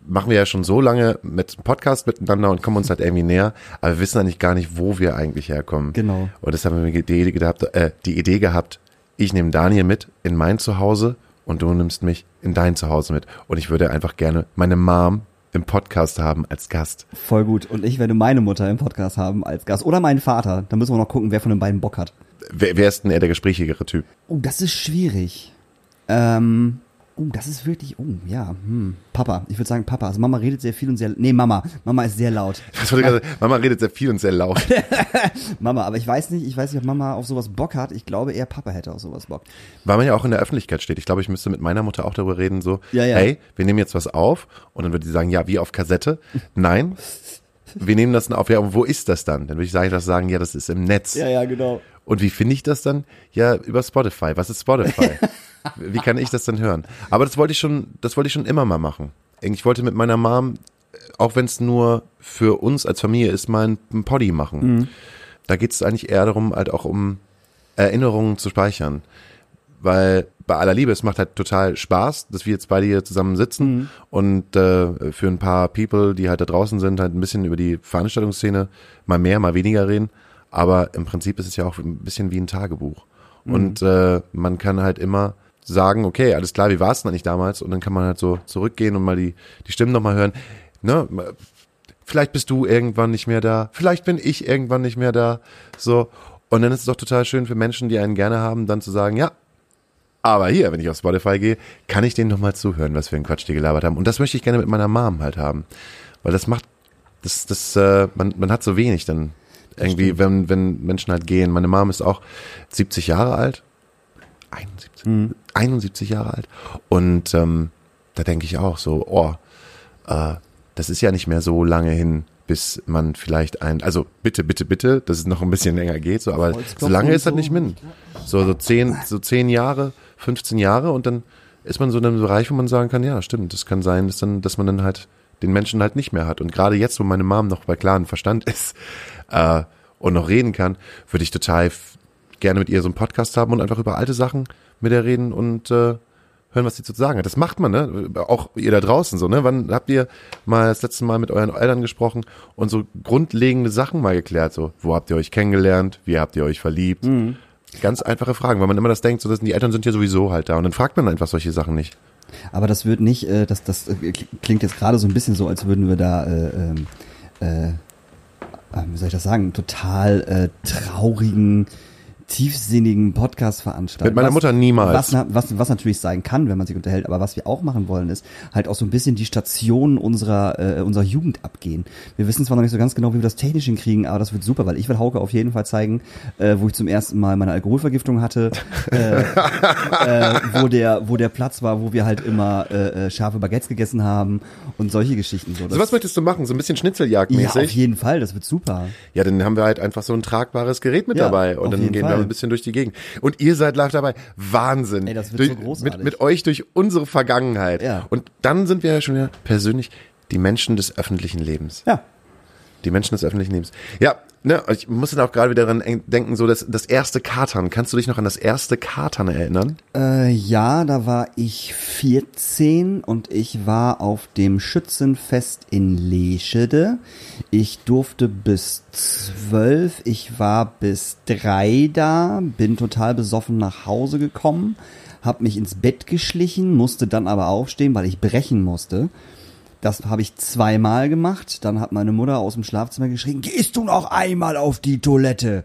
machen wir ja schon so lange mit Podcast miteinander und kommen uns halt irgendwie näher, aber wir wissen eigentlich gar nicht, wo wir eigentlich herkommen. Genau. Und deshalb haben wir die Idee gehabt, äh, die Idee gehabt, ich nehme Daniel mit in mein Zuhause und du nimmst mich in dein Zuhause mit. Und ich würde einfach gerne meine Mom im Podcast haben als Gast. Voll gut. Und ich werde meine Mutter im Podcast haben als Gast. Oder meinen Vater. Da müssen wir noch gucken, wer von den beiden Bock hat. Wer, wer ist denn eher der gesprächigere Typ? Oh, das ist schwierig. Ähm, oh, das ist wirklich, oh, ja, hm. Papa. Ich würde sagen Papa. Also Mama redet sehr viel und sehr, nee, Mama. Mama ist sehr laut. Wollte ich gerade? Mama redet sehr viel und sehr laut. Mama, aber ich weiß nicht, ich weiß nicht, ob Mama auf sowas Bock hat. Ich glaube eher Papa hätte auf sowas Bock. Weil man ja auch in der Öffentlichkeit steht. Ich glaube, ich müsste mit meiner Mutter auch darüber reden, so, Ja, ja. hey, wir nehmen jetzt was auf und dann würde sie sagen, ja, wie auf Kassette. Nein, wir nehmen das auf, ja, und wo ist das dann? Dann würde ich sagen, das sagen, ja, das ist im Netz. ja, genau. Und wie finde ich das dann? Ja, über Spotify. Was ist Spotify? wie kann ich das dann hören? Aber das wollte ich schon, das wollte ich schon immer mal machen. Ich wollte mit meiner Mom, auch wenn es nur für uns als Familie ist, mal ein, ein Poddy machen. Da geht es eigentlich eher darum, halt auch um Erinnerungen zu speichern. Weil bei aller Liebe, es macht halt total Spaß, dass wir jetzt beide hier zusammen sitzen und äh, für ein paar People, die halt da draußen sind, halt ein bisschen über die Veranstaltungsszene mal mehr, mal weniger reden. Aber im Prinzip ist es ja auch ein bisschen wie ein Tagebuch. Und äh, man kann halt immer sagen, okay, alles klar, wie war es denn eigentlich damals? Und dann kann man halt so zurückgehen und mal die, die Stimmen nochmal hören. Ne? Vielleicht bist du irgendwann nicht mehr da, vielleicht bin ich irgendwann nicht mehr da. So. Und dann ist es doch total schön für Menschen, die einen gerne haben, dann zu sagen, ja, aber hier, wenn ich auf Spotify gehe, kann ich denen nochmal zuhören, was für einen Quatsch die gelabert haben. Und das möchte ich gerne mit meiner Mom halt haben. Weil das macht, das, das, äh, man, man hat so wenig dann irgendwie, wenn, wenn Menschen halt gehen. Meine Mom ist auch 70 Jahre alt. 71, 71 Jahre alt. Und ähm, da denke ich auch so, oh, äh, das ist ja nicht mehr so lange hin, bis man vielleicht ein, also bitte, bitte, bitte, dass es noch ein bisschen länger geht, so, aber so lange ist das nicht min. So, so zehn, so zehn Jahre, 15 Jahre und dann ist man so in einem Bereich, wo man sagen kann, ja, stimmt, das kann sein, dass dann, dass man dann halt den Menschen halt nicht mehr hat. Und gerade jetzt, wo meine Mom noch bei klarem Verstand ist äh, und noch reden kann, würde ich total gerne mit ihr so einen Podcast haben und einfach über alte Sachen mit ihr reden und äh, hören, was sie zu sagen hat. Das macht man, ne? Auch ihr da draußen so, ne? Wann habt ihr mal das letzte Mal mit euren Eltern gesprochen und so grundlegende Sachen mal geklärt? So, wo habt ihr euch kennengelernt? Wie habt ihr euch verliebt? Ganz einfache Fragen, weil man immer das denkt, so dass die Eltern sind ja sowieso halt da und dann fragt man einfach solche Sachen nicht. Aber das wird nicht, äh, das, das äh, klingt jetzt gerade so ein bisschen so, als würden wir da, äh, ähm, äh, äh, wie soll ich das sagen, total äh, traurigen, tiefsinnigen Podcast veranstalten. Mit meiner Was- Mutter niemals. Was, was, was natürlich sein kann, wenn man sich unterhält, aber was wir auch machen wollen, ist halt auch so ein bisschen die Stationen unserer, äh, unserer Jugend abgehen. Wir wissen zwar noch nicht so ganz genau, wie wir das technisch hinkriegen, aber das wird super, weil ich will Hauke auf jeden Fall zeigen, äh, wo ich zum ersten Mal meine Alkoholvergiftung hatte, äh, äh, wo der, wo der Platz war, wo wir halt immer äh, äh, scharfe Baguettes gegessen haben und solche Geschichten. So, So was möchtest du machen? So ein bisschen ja, auf jeden Fall, das wird super. Ja, dann haben wir halt einfach so ein tragbares Gerät mit Ja, dabei und dann gehen Fall. wir ein bisschen durch die Gegend. Und ihr seid live dabei. Wahnsinn. Ey, das wird durch, so großartig. Mit, mit euch durch unsere Vergangenheit. Ja. Und dann sind wir ja schon wieder persönlich die Menschen des öffentlichen Lebens. Ja. Die Menschen des öffentlichen Lebens. Ja, ne, ich muss dann auch gerade wieder daran denken, so das, das erste Katern. Kannst du dich noch an das erste Katern erinnern? Äh, ja, da war ich 14 und ich war auf dem Schützenfest in Leschede. Ich durfte bis 12, ich war bis 3 da, bin total besoffen nach Hause gekommen, hab mich ins Bett geschlichen, musste dann aber aufstehen, weil ich brechen musste. Das habe ich zweimal gemacht. Dann hat meine Mutter aus dem Schlafzimmer geschrien, gehst du noch einmal auf die Toilette?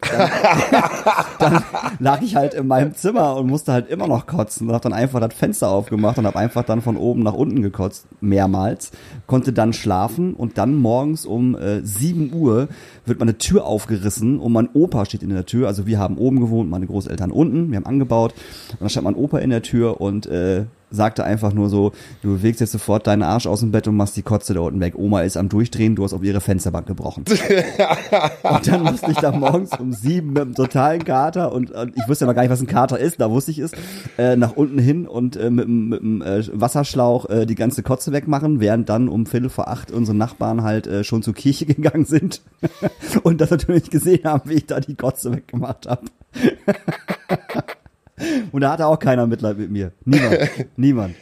dann lag ich halt in meinem Zimmer und musste halt immer noch kotzen und hab dann einfach das Fenster aufgemacht und hab einfach dann von oben nach unten gekotzt, mehrmals, konnte dann schlafen und dann morgens um äh, 7 Uhr wird meine Tür aufgerissen und mein Opa steht in der Tür, also wir haben oben gewohnt, meine Großeltern unten, wir haben angebaut und dann stand mein Opa in der Tür und äh, sagte einfach nur so, du bewegst jetzt sofort deinen Arsch aus dem Bett und machst die Kotze da unten weg. Oma ist am Durchdrehen, du hast auf ihre Fensterbank gebrochen. Und dann musste ich da morgens um sieben mit einem totalen Kater und, und ich wusste ja noch gar nicht, was ein Kater ist, da wusste ich es, äh, nach unten hin und äh, mit, dem äh, Wasserschlauch äh, die ganze Kotze wegmachen, während dann um Viertel vor acht unsere Nachbarn halt äh, schon zur Kirche gegangen sind und das natürlich gesehen haben, wie ich da die Kotze weggemacht habe. Und da hatte auch keiner Mitleid mit mir. Niemand. Niemand.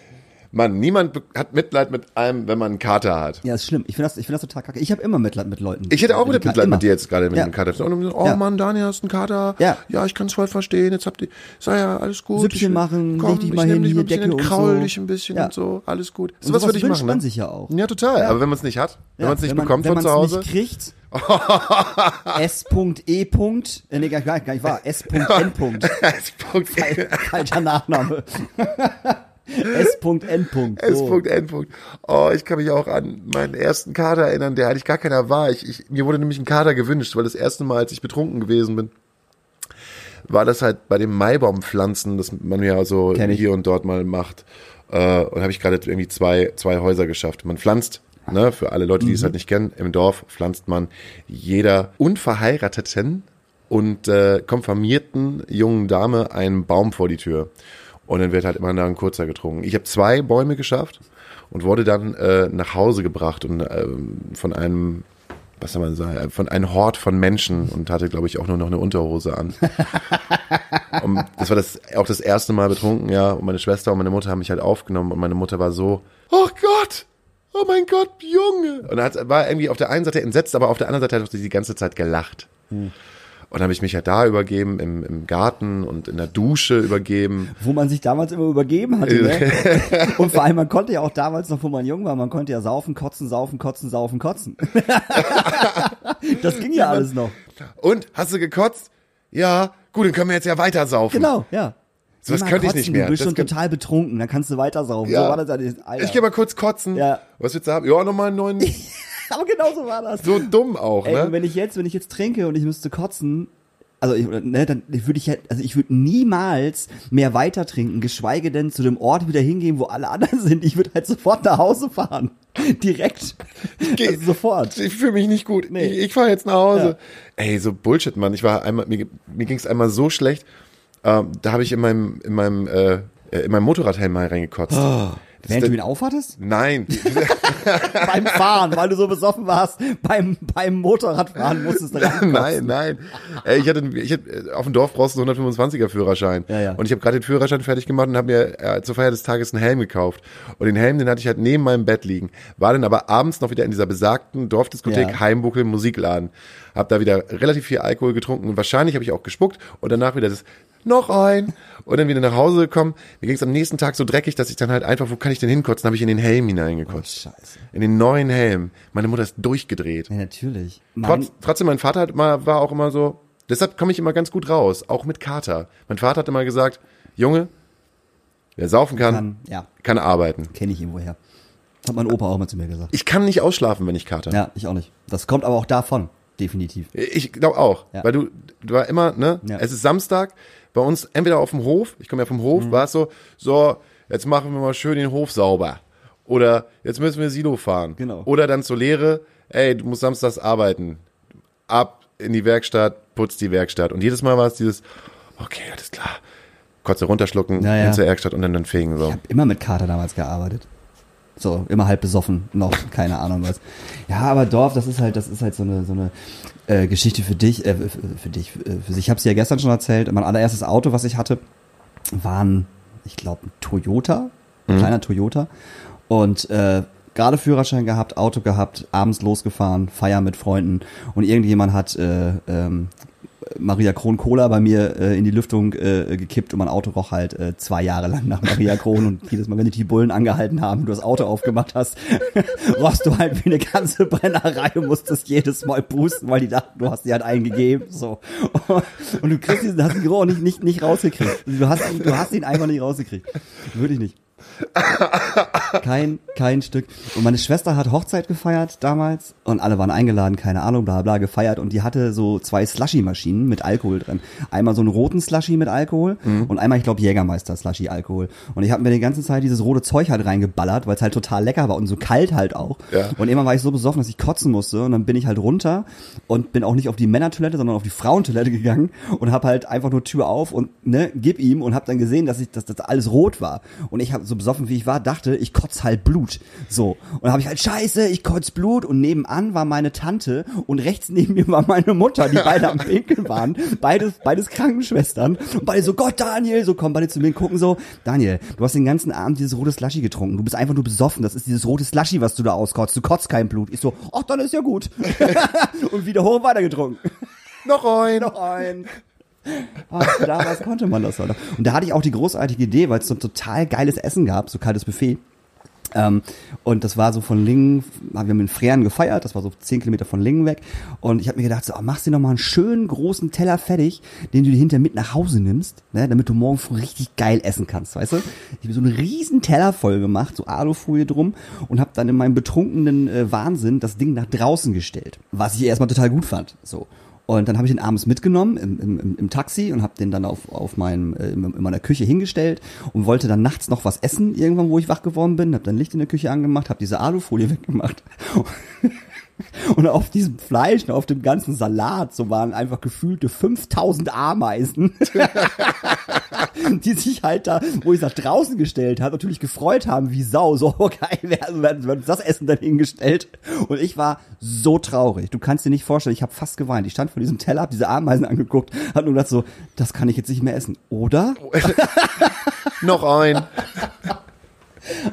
Mann, niemand hat Mitleid mit einem, wenn man einen Kater hat. Ja, ist schlimm. Ich finde das, ich finde das total kacke. Ich habe immer Mitleid mit Leuten. Ich hätte auch Ka- Mitleid immer. mit dir jetzt gerade mit Ja. dem Kater. Und dann, oh Ja. Mann, Daniel, hast einen Kater. Ja. ja, ich kann es voll verstehen. Jetzt habt ihr, sei ja alles gut. Süppchen ich, machen, komm, dich ich mal hin, dich mal ein bisschen, Decke und kraul so. dich ein bisschen Ja. und so, alles gut. Und So was würde ich machen, man ne? sich ja auch. Ja, total. Aber wenn man es nicht hat, wenn man es nicht wenn bekommt wenn von zu Hause. nicht kriegt. S.E. Äh, nee, gar, gar gar nicht wahr. S.N. Falscher Nachname. S.N. So. S.N. Oh, ich kann mich auch an meinen ersten Kater erinnern, der eigentlich gar keiner war. Ich, ich, mir wurde nämlich ein Kater gewünscht, weil das erste Mal, als ich betrunken gewesen bin, war das halt bei dem Maibaumpflanzen, das man ja so hier und dort mal macht. Äh, und habe ich gerade irgendwie zwei, zwei Häuser geschafft. Man pflanzt, ne, für alle Leute, die Mhm. es halt nicht kennen, im Dorf pflanzt man jeder Unverheirateten und äh, konfirmierten jungen Dame einen Baum vor die Tür. Und dann wird halt immer ein kurzer getrunken. Ich habe zwei Bäume geschafft und wurde dann äh, nach Hause gebracht und ähm, von einem was soll man sagen, von einem Hort von Menschen und hatte, glaube ich, auch nur noch eine Unterhose an. und das war das auch das erste Mal betrunken, ja. Und meine Schwester und meine Mutter haben mich halt aufgenommen und meine Mutter war so, oh Gott, oh mein Gott, Junge. Und hat, war irgendwie auf der einen Seite entsetzt, aber auf der anderen Seite hat sie die ganze Zeit gelacht. Und dann habe ich mich ja da übergeben, im, im Garten und in der Dusche übergeben. Wo man sich damals immer übergeben hatte. Ne? Und vor allem, man konnte ja auch damals noch, wo man jung war, man konnte ja saufen, kotzen, saufen, kotzen, saufen, kotzen. das ging ja alles noch. Und, hast du gekotzt? Ja, gut, dann können wir jetzt ja weiter saufen. Genau, ja. So Geh mal könnte ich nicht mehr. Du bist Das schon kann- total betrunken, dann kannst du weiter saufen. Ja. So war das ja. Alter. Ich gehe mal kurz kotzen. Ja. Was willst du haben? Ja, nochmal einen neuen. Aber genau so war das. So dumm auch, Ey, ne? wenn ich jetzt, wenn ich jetzt trinke und ich müsste kotzen, also ich, ne, dann würde ich halt, also ich würde niemals mehr weiter trinken, geschweige denn zu dem Ort wieder hingehen, wo alle anderen sind. Ich würde halt sofort nach Hause fahren. Direkt. Geh- Also sofort. Ich fühle mich nicht gut. Nee. Ich, ich fahre jetzt nach Hause. Ey, so Bullshit, Mann. Ich war einmal, mir, mir ging es einmal so schlecht. Ähm, da habe ich in meinem, in meinem, äh, äh, in meinem Motorradhelm mal reingekotzt. Das Während du ihn aufhattest? Nein, beim Fahren, weil du so besoffen warst. Beim, beim Motorradfahren musstest du rein. nein, nein. Ey, ich hatte, ich hatte, auf dem Dorf brauchst du einen 125er Führerschein. Ja, ja. Und ich habe gerade den Führerschein fertig gemacht und habe mir äh, zur Feier des Tages einen Helm gekauft. Und den Helm, den hatte ich halt neben meinem Bett liegen. War dann aber abends noch wieder in dieser besagten Dorfdiskothek Ja. Heimbuckel im Musikladen. Hab da wieder relativ viel Alkohol getrunken und wahrscheinlich habe ich auch gespuckt und danach wieder das noch ein und dann wieder nach Hause gekommen. Mir ging es am nächsten Tag so dreckig, dass ich dann halt einfach, wo kann ich denn hinkotzen? Habe ich in den Helm hineingekotzt. Oh, Scheiße. In den neuen Helm. Meine Mutter ist durchgedreht. Ja, natürlich. Mein, Trotz, trotzdem, mein Vater hat mal, war auch immer so, deshalb komme ich immer ganz gut raus, auch mit Kater. Mein Vater hat immer gesagt, Junge, wer saufen kann, Kann, ja. kann arbeiten. kenne ich irgendwoher. Hat mein Opa auch mal zu mir gesagt. Ich kann nicht ausschlafen, wenn ich Kater. Ja, ich auch nicht. Das kommt aber auch davon. Definitiv. Ich glaube auch, Ja. weil du, du war immer, ne, Ja. es ist Samstag, bei uns entweder auf dem Hof, ich komme ja vom Mhm. Hof, war es so, so, jetzt machen wir mal schön den Hof sauber. Oder jetzt müssen wir Silo fahren. Genau. Oder dann zur Lehre, ey, du musst samstags arbeiten. Ab in die Werkstatt, putz die Werkstatt. Und jedes Mal war es dieses, okay, alles klar. Kotze runterschlucken, Ja, ja. hin zur Werkstatt und dann, dann fegen. So. Ich habe immer mit Kater damals gearbeitet. So, immer halb besoffen, noch, keine Ahnung was. Ja, aber Dorf, das ist halt, das ist halt so eine, so eine äh, Geschichte für dich, äh, für, für dich, äh, für sich. Ich habe es ja gestern schon erzählt. Mein allererstes Auto, was ich hatte, war ein, ich glaube, ein Toyota, ein kleiner Toyota. Und äh, gerade Führerschein gehabt, Auto gehabt, abends losgefahren, Feier mit Freunden und irgendjemand hat äh, ähm, Maria Kron Cola bei mir äh, in die Lüftung äh, gekippt und mein Auto roch halt äh, zwei Jahre lang nach Maria Kron und jedes Mal, wenn dich die Bullen angehalten haben, du das Auto aufgemacht hast, rochst du halt wie eine ganze Brennerei und musstest jedes Mal pusten, weil die dachten, du hast die halt eingegeben, so. Und du kriegst diesen, hast den Geruch nicht, nicht, nicht rausgekriegt. Du hast, ihn- du hast ihn einfach nicht rausgekriegt. Wirklich nicht. Kein, kein Stück. Und meine Schwester hat Hochzeit gefeiert damals und alle waren eingeladen, keine Ahnung, bla bla gefeiert und die hatte so zwei Slushy-Maschinen mit Alkohol drin. Einmal so einen roten Slushy mit Alkohol und einmal, ich glaube, Jägermeister Slushy Alkohol. Und ich habe mir die ganze Zeit dieses rote Zeug halt reingeballert, weil es halt total lecker war und so kalt halt auch. Ja. Und irgendwann war ich so besoffen, dass ich kotzen musste und dann bin ich halt runter und bin auch nicht auf die Männertoilette, sondern auf die Frauentoilette gegangen und habe halt einfach nur Tür auf und ne, gib ihm und habe dann gesehen, dass ich dass das alles rot war und ich habe so besoffen wie ich war, dachte, ich kotz halt Blut. So und habe ich halt Scheiße, ich kotz Blut und nebenan war meine Tante und rechts neben mir war meine Mutter, die beide am Pinkeln waren, beides beides Krankenschwestern und beide so Gott Daniel, so kommen beide zu mir und gucken so, Daniel, du hast den ganzen Abend dieses rote Slushy getrunken, du bist einfach nur besoffen, das ist dieses rote Slushy, was du da auskotzt, du kotzt kein Blut. Ich so, ach, dann ist ja gut. und wieder hoch und weiter getrunken. Noch ein. Noch ein. Damals konnte man das. Oder? Und da hatte ich auch die großartige Idee, weil es so ein total geiles Essen gab, so kaltes Buffet. Ähm, und das war so von Lingen, wir haben in Freren gefeiert, das war so zehn Kilometer von Lingen weg. Und ich habe mir gedacht, so, oh, machst dir noch mal einen schönen großen Teller fertig, den du dir hinter mit nach Hause nimmst, ne, damit du morgen früh richtig geil essen kannst, weißt du? Ich habe so einen riesen Teller voll gemacht, so Alufolie drum und habe dann in meinem betrunkenen äh, Wahnsinn das Ding nach draußen gestellt, was ich erstmal total gut fand. So. Und dann habe ich den abends mitgenommen im, im, im- Taxi und habe den dann auf, auf meinem, äh, in in meiner Küche hingestellt und wollte dann nachts noch was essen, irgendwann, wo ich wach geworden bin. Habe dann Licht in der Küche angemacht, habe diese Alufolie weggemacht Und auf diesem Fleisch auf dem ganzen Salat, so waren einfach gefühlte 5000 Ameisen, die sich halt da, wo ich nach draußen gestellt hat, natürlich gefreut haben, wie Sau, so oh, geil, werden werden uns das Essen dann hingestellt. Und ich war so traurig. Du kannst dir nicht vorstellen, ich habe fast geweint. Ich stand vor diesem Teller, hab diese Ameisen angeguckt, hab nur gedacht so, das kann ich jetzt nicht mehr essen. Oder? Noch ein.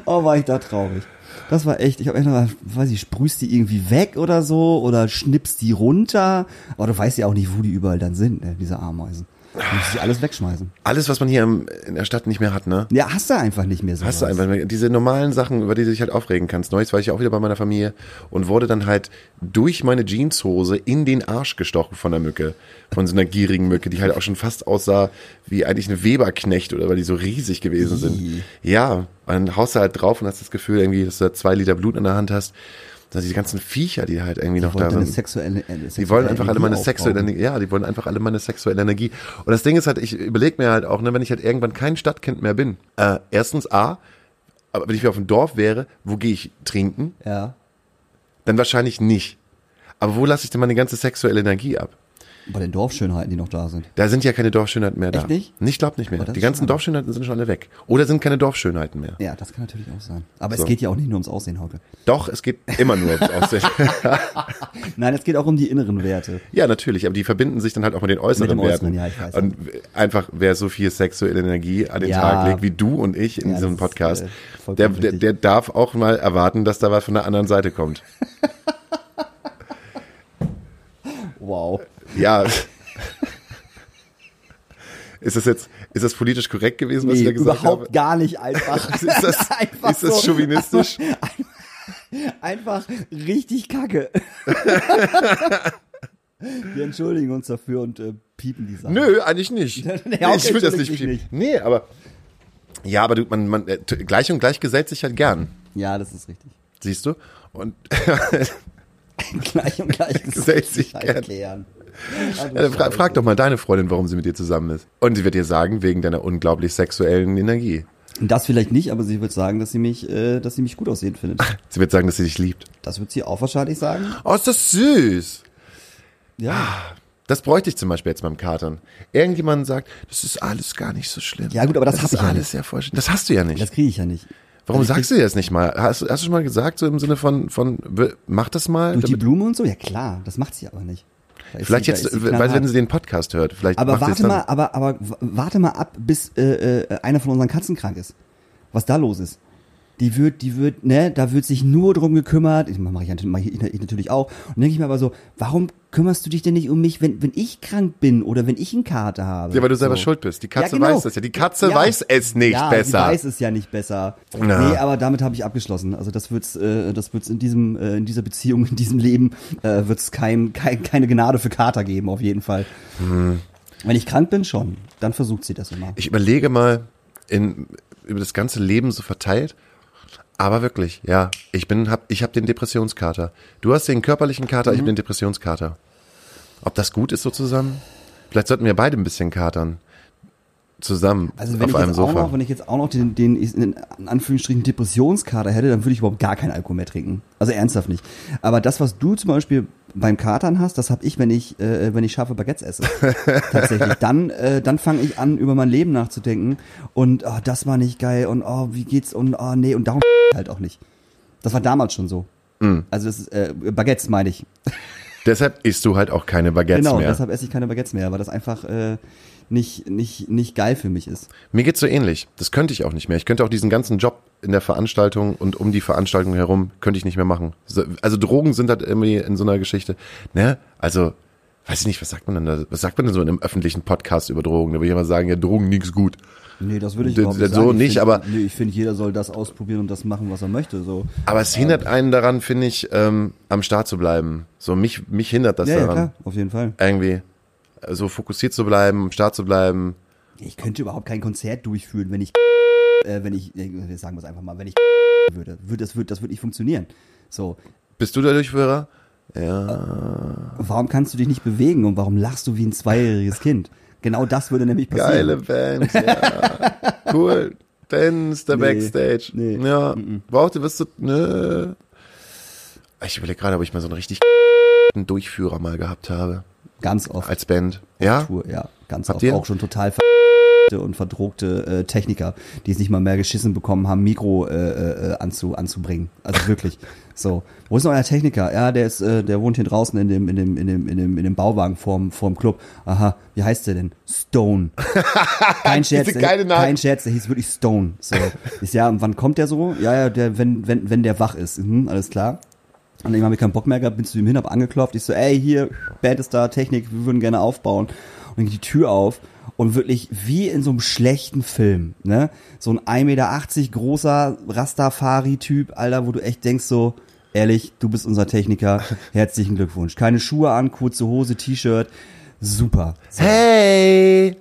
Oh, war ich da traurig. Das war echt, ich habe echt noch, weiß ich, sprühst die irgendwie weg oder so oder schnippst die runter. Aber du weißt ja auch nicht, wo die überall dann sind, ne, diese Ameisen. Musst sie alles wegschmeißen. Alles, was man hier im, in der Stadt nicht mehr hat, ne? Ja, hast du einfach nicht mehr so. Hast du einfach diese normalen Sachen, über die du dich halt aufregen kannst. Neulich war ich ja auch wieder bei meiner Familie und wurde dann halt durch meine Jeanshose in den Arsch gestochen von der Mücke. Von so einer gierigen Mücke, die halt auch schon fast aussah wie eigentlich eine Weberknecht oder weil die so riesig gewesen sind. Ja, dann haust du halt drauf und hast das Gefühl irgendwie, dass du da zwei Liter Blut in der Hand hast. Also diese ganzen Viecher, die halt irgendwie noch da Wollte eine sind. sexuelle, Die sexuelle wollen einfach alle meine Energie sexuelle. Energie, ja, die wollen einfach alle meine sexuelle Energie. Und das Ding ist halt, ich überlege mir halt auch, ne, wenn ich halt irgendwann kein Stadtkind mehr bin, äh, erstens A, aber wenn ich wieder auf dem Dorf wäre, wo gehe ich trinken? Ja. Dann wahrscheinlich nicht. Aber wo lasse ich denn meine ganze sexuelle Energie ab? Bei den Dorfschönheiten, die noch da sind. Da sind ja keine Dorfschönheiten mehr da. Echt nicht? Ich glaube nicht mehr. Das Die ganzen. Dorfschönheiten sind schon alle weg. Oder sind keine Dorfschönheiten mehr. Ja, das kann natürlich auch sein. Aber So. es geht ja auch nicht nur ums Aussehen, Hauke. Doch, es geht immer nur ums Aussehen. Nein, es geht auch um die inneren Werte. Ja, natürlich, aber die verbinden sich dann halt auch mit den äußeren Mit Werten. Äußeren, ja, ich weiß. Und einfach, wer so viel sexuelle Energie an den Ja. Tag legt wie du und ich in Ja, diesem das ist, Podcast, äh, der, der, der darf auch mal erwarten, dass da was von der anderen Seite kommt. Wow. Ja. Ist das jetzt, ist das politisch korrekt gewesen, was Nee, ich da gesagt überhaupt habe? gar nicht einfach. Ist das, Einfach ist das so. chauvinistisch? Einfach richtig kacke. Wir entschuldigen uns dafür und äh, piepen die Sache. Nö, eigentlich nicht. Nee, auch ich will das nicht, piepen. Nee, aber, ja, aber du, man, man, äh, gleich und gleich gesellt sich halt gern. Ja, das ist richtig. Siehst du? Und, Gleich und gleich Gesellt sich halt gern. klären. Ah, Ja, fra Scheiße. frag doch mal deine Freundin, warum sie mit dir zusammen ist. Und sie wird dir sagen, wegen deiner unglaublich sexuellen Energie. Das vielleicht nicht, aber sie wird sagen, dass sie mich, äh, dass sie mich gut aussehen findet. Sie wird sagen, dass sie dich liebt. Das wird sie auch wahrscheinlich sagen. Oh, ist das süß. Ja. Das bräuchte ich zum Beispiel jetzt beim Katern. Irgendjemand sagt, das ist alles gar nicht so schlimm. Ja, gut, aber das das ist ja alles nicht. sehr. Das hast du ja nicht. Das kriege ich ja nicht. Warum Also sagst du dir das nicht mal? Hast, hast du schon mal gesagt, so im Sinne von, von mach das mal? Durch die Blume und so? Ja klar, das macht sie aber nicht. Vielleicht jetzt, sie weil wenn sie den Podcast hört, vielleicht Aber warte mal, aber, aber warte mal ab, bis äh, äh, einer von unseren Katzen krank ist. Was da los ist. Die wird, die wird, ne, da wird sich nur drum gekümmert. Ich mache ich, mach ich, ich natürlich auch. Und denke ich mir aber so, warum kümmerst du dich denn nicht um mich, wenn, wenn ich krank bin oder wenn ich einen Kater habe? Ja, weil du selber so. schuld bist. Die Katze Ja, genau. weiß das ja. Die Katze Ja. weiß es nicht ja, besser. Sie weiß es ja nicht besser. Na. Nee, aber damit habe ich abgeschlossen. Also das wird's, äh, das wird's in diesem, äh, in dieser Beziehung, in diesem Leben, äh, wird's kein, kein, keine Gnade für Kater geben, auf jeden Fall. Hm. Wenn ich krank bin, schon. Dann versucht sie das immer. Ich überlege mal in, über das ganze Leben so verteilt. Aber wirklich, ja, ich bin, hab, ich habe den Depressionskater. Du hast den körperlichen Kater, Mhm. ich habe den Depressionskater. Ob das gut ist so zusammen? Vielleicht sollten wir beide ein bisschen katern. Zusammen Also wenn auf ich einem jetzt auch Sofa. noch, wenn ich jetzt auch noch den, den in Anführungsstrichen Depressionskater hätte, dann würde ich überhaupt gar keinen Alkohol mehr trinken. Also ernsthaft nicht. Aber das, was du zum Beispiel beim Katern hast, das habe ich, wenn ich, äh, wenn ich scharfe Baguettes esse. Tatsächlich. Dann, äh, dann fange ich an, über mein Leben nachzudenken und oh, das war nicht geil und oh, wie geht's und oh nee, und darum halt auch nicht. Das war damals schon so. Mhm. Also das ist, äh, Baguettes meine ich. Deshalb isst du halt auch keine Baguettes genau, mehr. deshalb esse ich keine Baguettes mehr, weil das einfach äh, nicht, nicht, nicht geil für mich ist. Mir geht's so ähnlich. Das könnte ich auch nicht mehr. Ich könnte auch diesen ganzen Job in der Veranstaltung und um die Veranstaltung herum könnte ich nicht mehr machen. So- Also Drogen sind halt irgendwie in so einer Geschichte. Ne? Also, weiß ich nicht, was sagt man denn da? Was sagt man denn so in einem öffentlichen Podcast über Drogen? Da würde ich immer sagen, ja, Drogen nix gut. Nee, das würde ich überhaupt nicht so nicht, find, aber- Nee, ich finde, jeder soll das ausprobieren und das machen, was er möchte. So. Aber es hindert einen daran, finde ich, ähm, am Start zu bleiben. So mich, mich hindert das Ja, ja, daran. klar, auf jeden Fall. Irgendwie. So fokussiert zu bleiben, am Start zu bleiben. Ich könnte überhaupt kein Konzert durchführen, wenn ich, äh, wenn ich, äh, wir sagen wir es einfach mal, wenn ich würde. würde das würde das würde nicht funktionieren. So. Bist du der Durchführer? Ja. Warum kannst du dich nicht bewegen und warum lachst du wie ein zweijähriges Kind? Genau das würde nämlich passieren. Geile Band, ja. cool. Dance, der Nee, Backstage. nee. Ja. Braucht ihr, wirst du, nö. Ich überlege gerade, ob ich mal so einen richtig Durchführer mal gehabt habe. Ganz oft. Als Band. Ja? Tour, ja, ganz Habt oft. ihr? Auch schon total ver und verdruckte äh, Techniker, die es nicht mal mehr geschissen bekommen haben, Mikro äh, äh, anzu, anzubringen. Also wirklich. So, wo ist noch euer Techniker? Ja, der ist, äh, der wohnt hier draußen in dem, in dem, in dem, in dem, in dem Bauwagen vorm, vorm Club. Aha, wie heißt der denn? Stone. Kein Scherz, kein Scherz, der hieß wirklich Stone. So, ist ja, und wann kommt der so? Ja, ja, der, wenn, wenn, wenn der wach ist. Mhm, alles klar. Und irgendwann habe ich keinen Bock mehr gehabt, bin zu ihm hin, hab angeklopft. Ich so, ey, hier, Band ist da, Technik, wir würden gerne aufbauen. Und dann geht die Tür auf und wirklich wie in so einem schlechten Film, ne? So ein 1,80 Meter großer Rastafari-Typ, Alter, wo du echt denkst so, ehrlich, du bist unser Techniker, herzlichen Glückwunsch. Keine Schuhe an, kurze Hose, T-Shirt, super. So. Hey!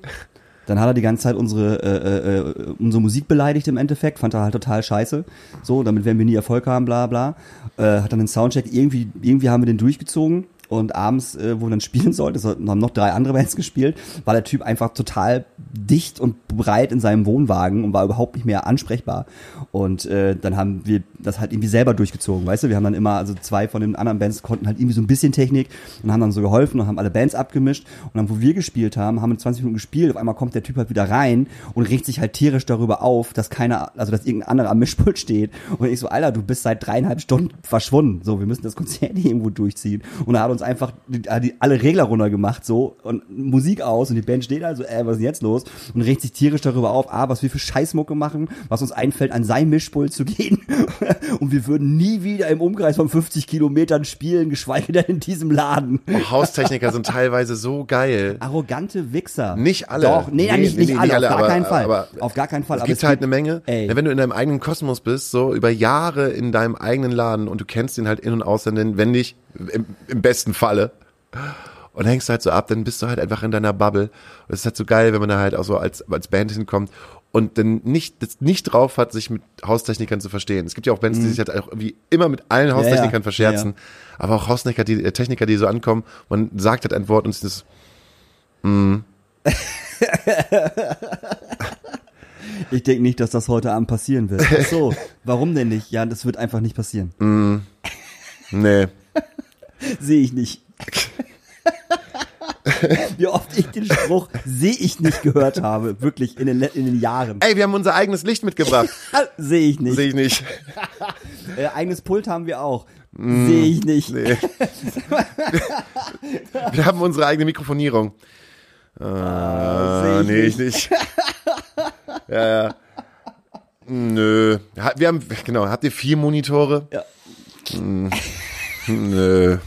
Dann hat er die ganze Zeit unsere, äh, äh, unsere Musik beleidigt im Endeffekt, fand er halt total scheiße. So, damit werden wir nie Erfolg haben, bla bla. Äh, hat dann den Soundcheck, irgendwie, irgendwie haben wir den durchgezogen. Und abends, äh, wo wir dann spielen sollten, es haben noch drei andere Bands gespielt, war der Typ einfach total dicht und breit in seinem Wohnwagen und war überhaupt nicht mehr ansprechbar. Und äh, dann haben wir das halt irgendwie selber durchgezogen, weißt du? Wir haben dann immer, also zwei von den anderen Bands konnten halt irgendwie so ein bisschen Technik und haben dann so geholfen und haben alle Bands abgemischt. Und dann, wo wir gespielt haben, haben wir 20 Minuten gespielt, auf einmal kommt der Typ halt wieder rein und regt sich halt tierisch darüber auf, dass keiner, also dass irgendein anderer am Mischpult steht. Und ich so, Alter, du bist seit dreieinhalb Stunden verschwunden. So, wir müssen das Konzert irgendwo durchziehen. Und er hat uns einfach die, die, alle Regler runtergemacht, so, und Musik aus und die Band steht also, äh, was ist denn jetzt los? Und regt sich tierisch darüber auf, ah, was wir für Scheißmucke machen, was uns einfällt, an sein Mischpult zu gehen. und wir würden nie wieder im Umkreis von 50 Kilometern spielen, geschweige denn in diesem Laden. Oh, Haustechniker sind teilweise so geil. Arrogante Wichser. Nicht alle. Doch, nee, Nee, nicht, nee, nicht nee, alle, nicht alle, auf gar aber- keinen Fall. aber auf gar keinen Fall. Es gibt halt eine Menge. Ey. Wenn du in deinem eigenen Kosmos bist, so über Jahre in deinem eigenen Laden und du kennst ihn halt in- und auswendig, im, im besten Falle, und hängst halt so ab, dann bist du halt einfach in deiner Bubble. Und es ist halt so geil, wenn man da halt auch so als, als Band hinkommt und dann nicht, das nicht drauf hat, sich mit Haustechnikern zu verstehen. Es gibt ja auch Bands, die sich halt auch irgendwie immer mit allen Haustechnikern Mhm. ja. verscherzen. Ja, Aber auch Haustechniker, die, äh, Techniker, die so ankommen, man sagt halt ein Wort und es ist, Ich denke nicht, dass das heute Abend passieren wird. Ach so, warum denn nicht? Ja, das wird einfach nicht passieren. nee. Sehe ich nicht. Wie oft ich den Spruch sehe ich nicht gehört habe, wirklich in den, in den Jahren. Ey, wir haben unser eigenes Licht mitgebracht. Sehe ich nicht. Sehe ich nicht. Äh, eigenes Pult haben wir auch. Sehe ich nicht. Nee. Wir haben unsere eigene Mikrofonierung. Ah, seh ich nee, ich nicht. ja, ja. Nö. Wir haben, genau, habt ihr vier Monitore? Ja. Hm, Nö.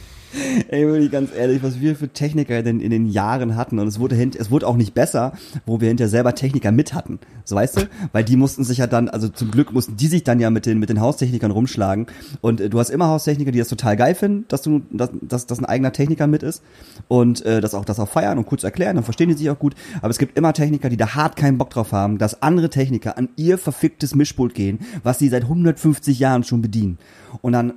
Ey, wirklich ganz ehrlich, was wir für Techniker denn in den Jahren hatten und es wurde hint, es wurde auch nicht besser, wo wir hinterher selber Techniker mit hatten. So weißt du? Weil die mussten sich ja dann, also zum Glück mussten die sich dann ja mit den mit den Haustechnikern rumschlagen und äh, du hast immer Haustechniker, die das total geil finden, dass du dass, dass, dass ein eigener Techniker mit ist und äh, das auch das auch feiern und kurz erklären, dann verstehen die sich auch gut, aber es gibt immer Techniker, die da hart keinen Bock drauf haben, dass andere Techniker an ihr verficktes Mischpult gehen, was sie seit 150 Jahren schon bedienen. Und dann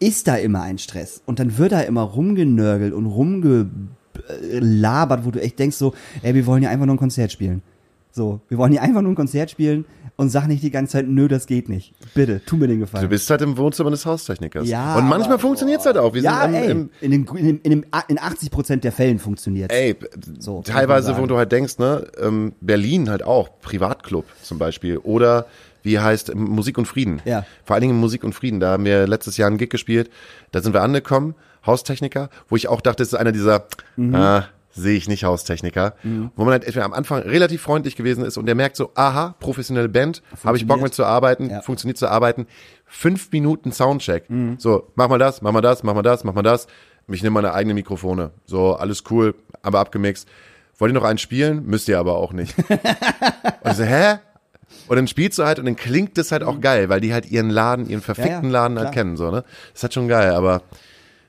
ist da immer ein Stress. Und dann wird da immer rumgenörgelt und rumgelabert, wo du echt denkst so, ey, wir wollen ja einfach nur ein Konzert spielen. So, wir wollen hier einfach nur ein Konzert spielen und sag nicht die ganze Zeit, nö, das geht nicht. Bitte, tu mir den Gefallen. Du bist halt im Wohnzimmer des Haustechnikers. Ja, Und manchmal aber- funktioniert's halt auch. Wir ja, sind am, ey, im, in, den, in, dem, in, dem, in 80 Prozent der Fällen funktioniert. Ey, So, teilweise, wo du halt denkst, ne, ähm, Berlin halt auch, Privatclub zum Beispiel. Oder wie heißt Musik und Frieden. Ja. Vor allen Dingen Musik und Frieden. Da haben wir letztes Jahr einen Gig gespielt. Da sind wir angekommen, Haustechniker, wo ich auch dachte, das ist einer dieser, Mhm. ah, sehe ich nicht Haustechniker. Wo man halt etwa am Anfang relativ freundlich gewesen ist und der merkt so, aha, professionelle Band, habe ich Bock mit zu arbeiten, Ja. funktioniert zu arbeiten. Fünf Minuten Soundcheck. So, mach mal das, mach mal das, mach mal das, mach mal das. Ich nehme meine eigenen Mikrofone. So, alles cool, aber abgemixt. Wollt ihr noch einen spielen? Müsst ihr aber auch nicht. und ich so, hä? Und dann spielst du halt und dann klingt das halt auch geil, weil die halt ihren Laden, ihren verfickten ja, Laden halt klar. kennen, so, ne? Das ist halt schon geil, aber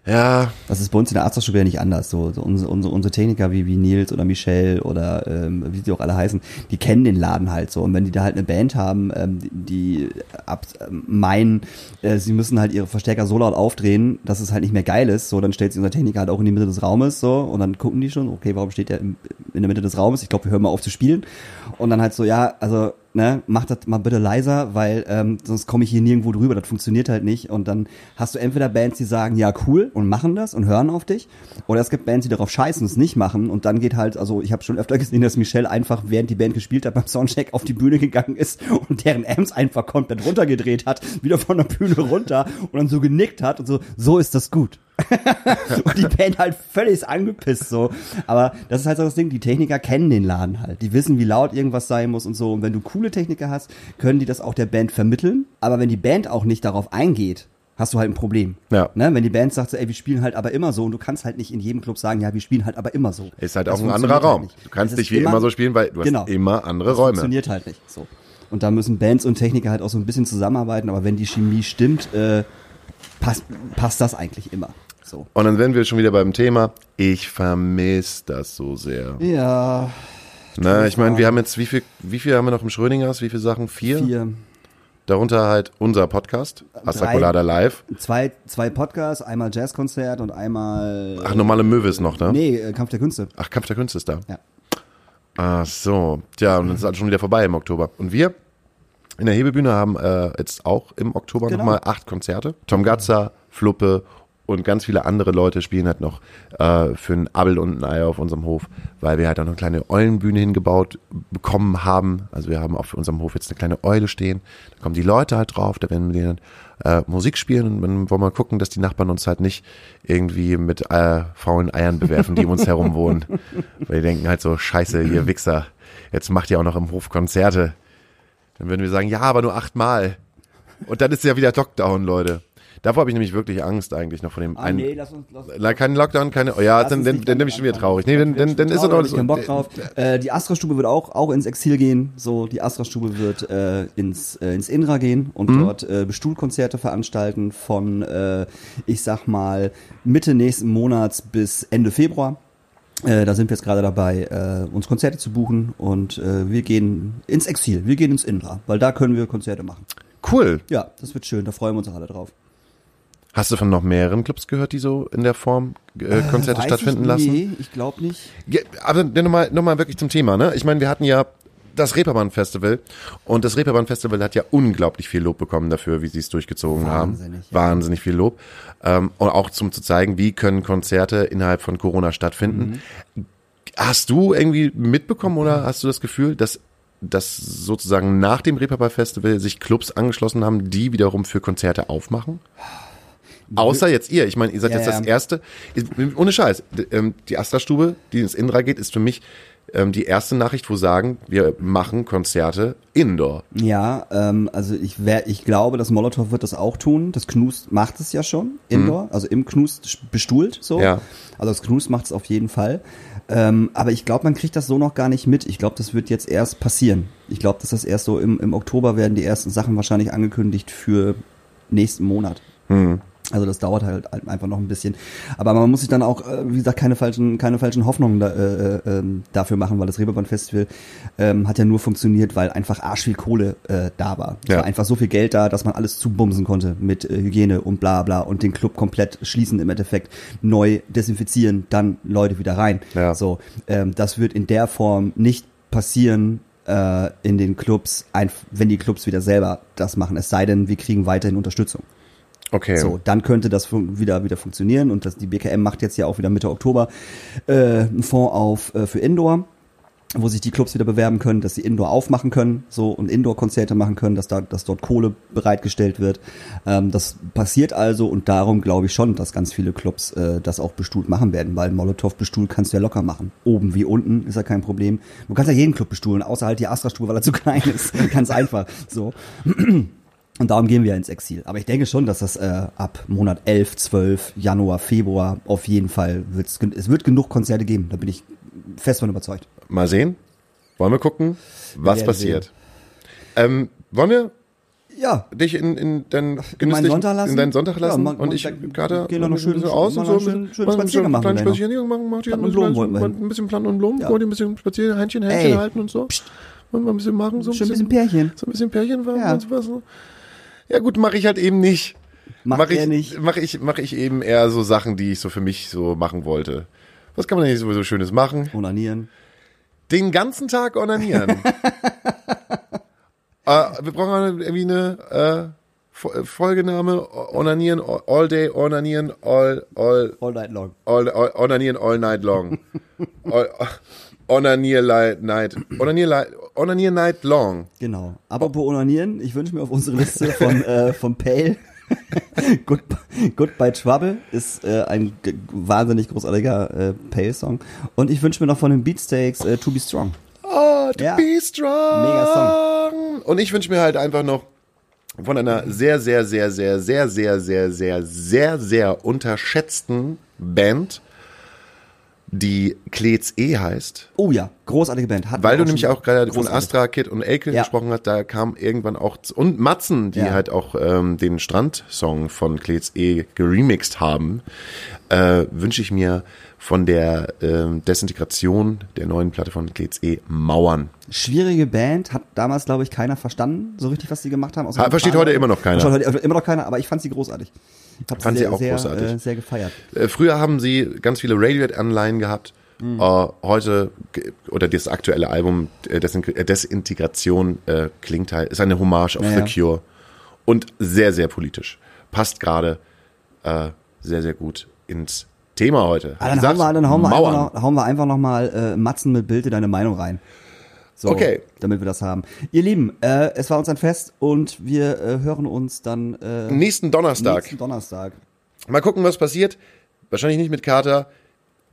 ja, Das ist bei uns in der Arzthochschule ja nicht anders. So, so unsere, unsere, unsere Techniker wie, wie Nils oder Michelle oder ähm, wie sie auch alle heißen, die kennen den Laden halt so. Und wenn die da halt eine Band haben, ähm, die, ab, ähm, meinen, äh, sie müssen halt ihre Verstärker so laut aufdrehen, dass es halt nicht mehr geil ist, so dann stellt sich unser Techniker halt auch in die Mitte des Raumes so und dann gucken die schon, okay, warum steht der im, in der Mitte des Raumes? Ich glaube, wir hören mal auf zu spielen. Und dann halt so, ja, also ne, mach das mal bitte leiser, weil ähm, sonst komme ich hier nirgendwo drüber, das funktioniert halt nicht. Und dann hast du entweder Bands, die sagen, ja cool und machen das und hören auf dich, oder es gibt Bands, die darauf scheißen und es nicht machen und dann geht halt, also ich habe schon öfter gesehen, dass Michelle einfach, während die Band gespielt hat, beim Soundcheck auf die Bühne gegangen ist und deren Amps einfach komplett runtergedreht hat, wieder von der Bühne runter und dann so genickt hat und so, so ist das gut. und die Band halt völlig angepisst so. Aber das ist halt so das Ding, die Techniker kennen den Laden halt. Die wissen, wie laut irgendwas sein muss und so. Und wenn du coole Techniker hast, können die das auch der Band vermitteln. Aber wenn die Band auch nicht darauf eingeht, hast du halt ein Problem. Ja. Ne? Wenn die Band sagt, so, ey, wir spielen halt aber immer so und du kannst halt nicht in jedem Club sagen, ja, wir spielen halt aber immer so. Ist halt Das auch ein anderer halt Raum. nicht. Du kannst nicht wie immer so spielen, weil du Genau. hast immer andere das Räume. funktioniert halt nicht. So. Und da müssen Bands und Techniker halt auch so ein bisschen zusammenarbeiten, aber wenn die Chemie stimmt, äh, passt, passt das eigentlich immer. So. Und dann wären wir schon wieder beim Thema. Ich vermisse das so sehr. Ja, Na, ich meine, wir haben jetzt, wie viel, wie viel haben wir noch im Schrödingers? Wie viele Sachen? Vier? vier. Darunter halt unser Podcast, Asta Drei. Colada Live. Zwei, zwei Podcasts, einmal Jazzkonzert und einmal. Ach, normale Möwe ist noch, ne? Nee, äh, Kampf der Künste. Ach, Kampf der Künste ist da. Ja. Ach so. Tja, und dann ist halt schon wieder vorbei im Oktober. Und wir in der Hebebühne haben äh, jetzt auch im Oktober Genau. nochmal acht Konzerte. Tom Gatzer, Fluppe und ganz viele andere Leute spielen halt noch äh, für ein Abel und ein Ei auf unserem Hof, weil wir halt auch eine kleine Eulenbühne hingebaut bekommen haben. Also wir haben auf unserem Hof jetzt eine kleine Eule stehen. Da kommen die Leute halt drauf, da werden wir dann äh, Musik spielen und dann wollen wir gucken, dass die Nachbarn uns halt nicht irgendwie mit äh, faulen Eiern bewerfen, die um uns herum wohnen. Weil die denken halt so, scheiße, ihr Wichser, jetzt macht ihr auch noch im Hof Konzerte. Dann würden wir sagen, ja, aber nur achtmal. Und dann ist ja wieder Lockdown, Leute. Davor habe ich nämlich wirklich Angst eigentlich noch von dem einen. Ah, lass uns. Lass Na, kein Lockdown, keine. Oh ja, dann, uns dann, dann, bin ich schon wieder traurig. Nee, dann, dann, dann ist doch hab ich Bock drauf. Äh, die Astra-Stube wird auch, auch ins Exil gehen. So, die Astra-Stube wird äh, ins, äh, ins Indra gehen und Mhm. dort äh, Bestuhlkonzerte veranstalten von, äh, ich sag mal, Mitte nächsten Monats bis Ende Februar. Äh, da sind wir jetzt gerade dabei, äh, uns Konzerte zu buchen und äh, wir gehen ins Exil, wir gehen ins Indra, weil da können wir Konzerte machen. Cool. Ja, das wird schön, da freuen wir uns auch alle drauf. Hast du von noch mehreren Clubs gehört, die so in der Form äh, Konzerte Weiß stattfinden ich, lassen? Nee, ich glaube nicht. Ja, aber nochmal noch mal wirklich zum Thema, ne? Ich meine, wir hatten ja das Reeperbahn Festival und das Reeperbahn Festival hat ja unglaublich viel Lob bekommen dafür, wie sie es durchgezogen Wahnsinnig, haben. ja. Wahnsinnig viel Lob. Ähm, und auch zum zu zeigen, wie können Konzerte innerhalb von Corona stattfinden. Mhm. Hast du irgendwie mitbekommen oder hast du das Gefühl, dass dass sozusagen nach dem Reeperbahn Festival sich Clubs angeschlossen haben, die wiederum für Konzerte aufmachen? Außer jetzt ihr. Ich meine, ihr seid Ja, jetzt das ja. erste. Ohne Scheiß. Ähm, Die Astra-Stube, die ins Indra geht, ist für mich ähm, die erste Nachricht, wo sagen, wir machen Konzerte indoor. Ja, ähm, also ich wär, ich glaube, das Molotow wird das auch tun. Das Knust macht es ja schon indoor, also im Knust bestuhlt so. Mhm. Ja. Also das Knust macht es auf jeden Fall. Ähm, aber ich glaube, man kriegt das so noch gar nicht mit. Ich glaube, das wird jetzt erst passieren. Ich glaube, dass das erst so im, im Oktober werden die ersten Sachen wahrscheinlich angekündigt für nächsten Monat. Mhm. Also das dauert halt einfach noch ein bisschen. Aber man muss sich dann auch, äh, wie gesagt, keine falschen, keine falschen Hoffnungen da, äh, äh, ähm, dafür machen, weil das Reeperbahn Festival ähm, hat ja nur funktioniert, weil einfach arsch viel Kohle äh, da war. Es Ja. war einfach so viel Geld da, dass man alles zubumsen konnte mit äh, Hygiene und bla bla und den Club komplett schließen im Endeffekt, neu desinfizieren, dann Leute wieder rein. Ja. So, ähm, das wird in der Form nicht passieren äh, in den Clubs, wenn die Clubs wieder selber das machen. Es sei denn, wir kriegen weiterhin Unterstützung. Okay. So, dann könnte das wieder wieder funktionieren und das, die BKM macht jetzt ja auch wieder Mitte Oktober äh, einen Fonds auf äh, für Indoor, wo sich die Clubs wieder bewerben können, dass sie Indoor aufmachen können, so und Indoor-Konzerte machen können, dass da dass dort Kohle bereitgestellt wird. Ähm, das passiert also und darum glaube ich schon, dass ganz viele Clubs äh, das auch bestuhlt machen werden, weil Molotow bestuhlt kannst du ja locker machen, oben wie unten ist ja kein Problem. Du kannst ja jeden Club bestuhlen, außer halt die Astra-Stube, weil er zu klein ist, ganz einfach. So. Und darum gehen wir ins Exil. Aber ich denke schon, dass das äh, ab Monat 11, 12, Januar, Februar auf jeden Fall wird's, es wird genug Konzerte geben. Da bin ich fest von überzeugt. Mal sehen. Wollen wir gucken, was werden passiert. Ähm, wollen wir Ja. dich in, in, dein meinen genüsslich- Sonntag lassen? in deinen Sonntag Ja, lassen man- und ich Kater gehen wir noch schön- so aus mal und so schön- schön Spaziergang machen kleinen wir gleich noch. Spaziergang machen, macht ihr Platten ein und wir bisschen, hin. ein bisschen Platten und Blumen, Ja. wollt ihr ein bisschen spazieren, Händchen, Händchen halten und so. Wollen wir ein bisschen machen, so ein bisschen, bisschen Pärchen. so ein bisschen Pärchen machen Ja. und sowas. ne? Ja gut, mache ich halt eben nicht. Macht Mach ich, nicht. Mache ich, mach ich eben eher so Sachen, die ich so für mich so machen wollte. Was kann man denn sowieso Schönes machen? Onanieren. Den ganzen Tag onanieren. Äh, wir brauchen irgendwie eine äh, Fo- Folgename. Onanieren all day, onanieren all, all, All night long. all, all onanieren all night long. all, onanier light night. Onanier, light, onanier night long. Genau. Apropos Onanieren, ich wünsche mir auf unsere Liste von, äh, von Pale. Good, Goodbye Trouble ist äh, ein wahnsinnig großartiger äh, Pale-Song. Und ich wünsche mir noch von den Beatsteaks äh, To Be Strong. Oh, to Ja. be strong. Mega Und ich wünsche mir halt einfach noch von einer sehr, sehr, sehr, sehr, sehr, sehr, sehr, sehr, sehr, sehr unterschätzten Band, die Klets E heißt. Oh ja, großartige Band. Hatten Weil du nämlich auch gerade von. Astra, Kid und Elke Ja. gesprochen hast, da kam irgendwann auch, und Matzen, die Ja. halt auch ähm, den Strandsong von Klets E geremixed haben, äh, wünsche ich mir von der ähm, Desintegration der neuen Platte von Klets E Mauern. Schwierige Band, hat damals, glaube ich, keiner verstanden, so richtig, was sie gemacht haben. Ha- ein versteht heute immer noch keiner. Versteht heute immer noch keiner, aber ich fand sie großartig. Ich hab Fand sie sehr, auch sehr, großartig. Äh, sehr gefeiert. Äh, früher haben sie ganz viele Radiohead-Anleihen gehabt. Mhm. Äh, heute, oder das aktuelle Album äh, Desin äh, Desintegration äh, klingt halt, ist eine Hommage auf Ja, The. Cure. Und sehr, sehr politisch. Passt gerade äh, sehr, sehr gut ins Thema heute. Ah, dann, hauen wir, dann hauen wir einfach noch, hauen wir einfach noch mal äh, Matzen mit Bild in deine Meinung rein. So, Okay. Damit wir das haben. Ihr Lieben, äh, es war uns ein Fest und wir äh, hören uns dann äh, Nächsten Donnerstag. nächsten Donnerstag. Mal gucken, was passiert. Wahrscheinlich nicht mit Kater.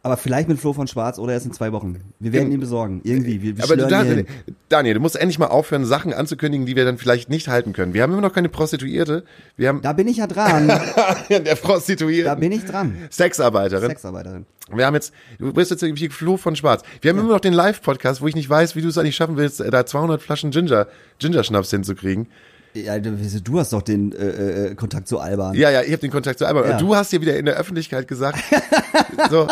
Aber vielleicht mit Flo von Schwarz oder erst in zwei Wochen. Wir werden ihn besorgen. Irgendwie. Wir, wir Aber du, Daniel. Daniel, du musst endlich mal aufhören, Sachen anzukündigen, die wir dann vielleicht nicht halten können. Wir haben immer noch keine Prostituierte. Wir haben Da bin ich ja dran. der Prostituierte. da bin ich dran. Sexarbeiterin. Sexarbeiterin. Wir haben jetzt, du bist jetzt irgendwie Flo von Schwarz. Wir haben immer noch den Live-Podcast, wo ich nicht weiß, wie du es eigentlich schaffen willst, da 200 Flaschen Ginger, Ginger-Schnaps hinzukriegen. Ja, du hast doch den äh, äh, Kontakt zu Alban. Ja, ja, ich habe den Kontakt zu Alban. Ja. Du hast dir wieder in der Öffentlichkeit gesagt, so,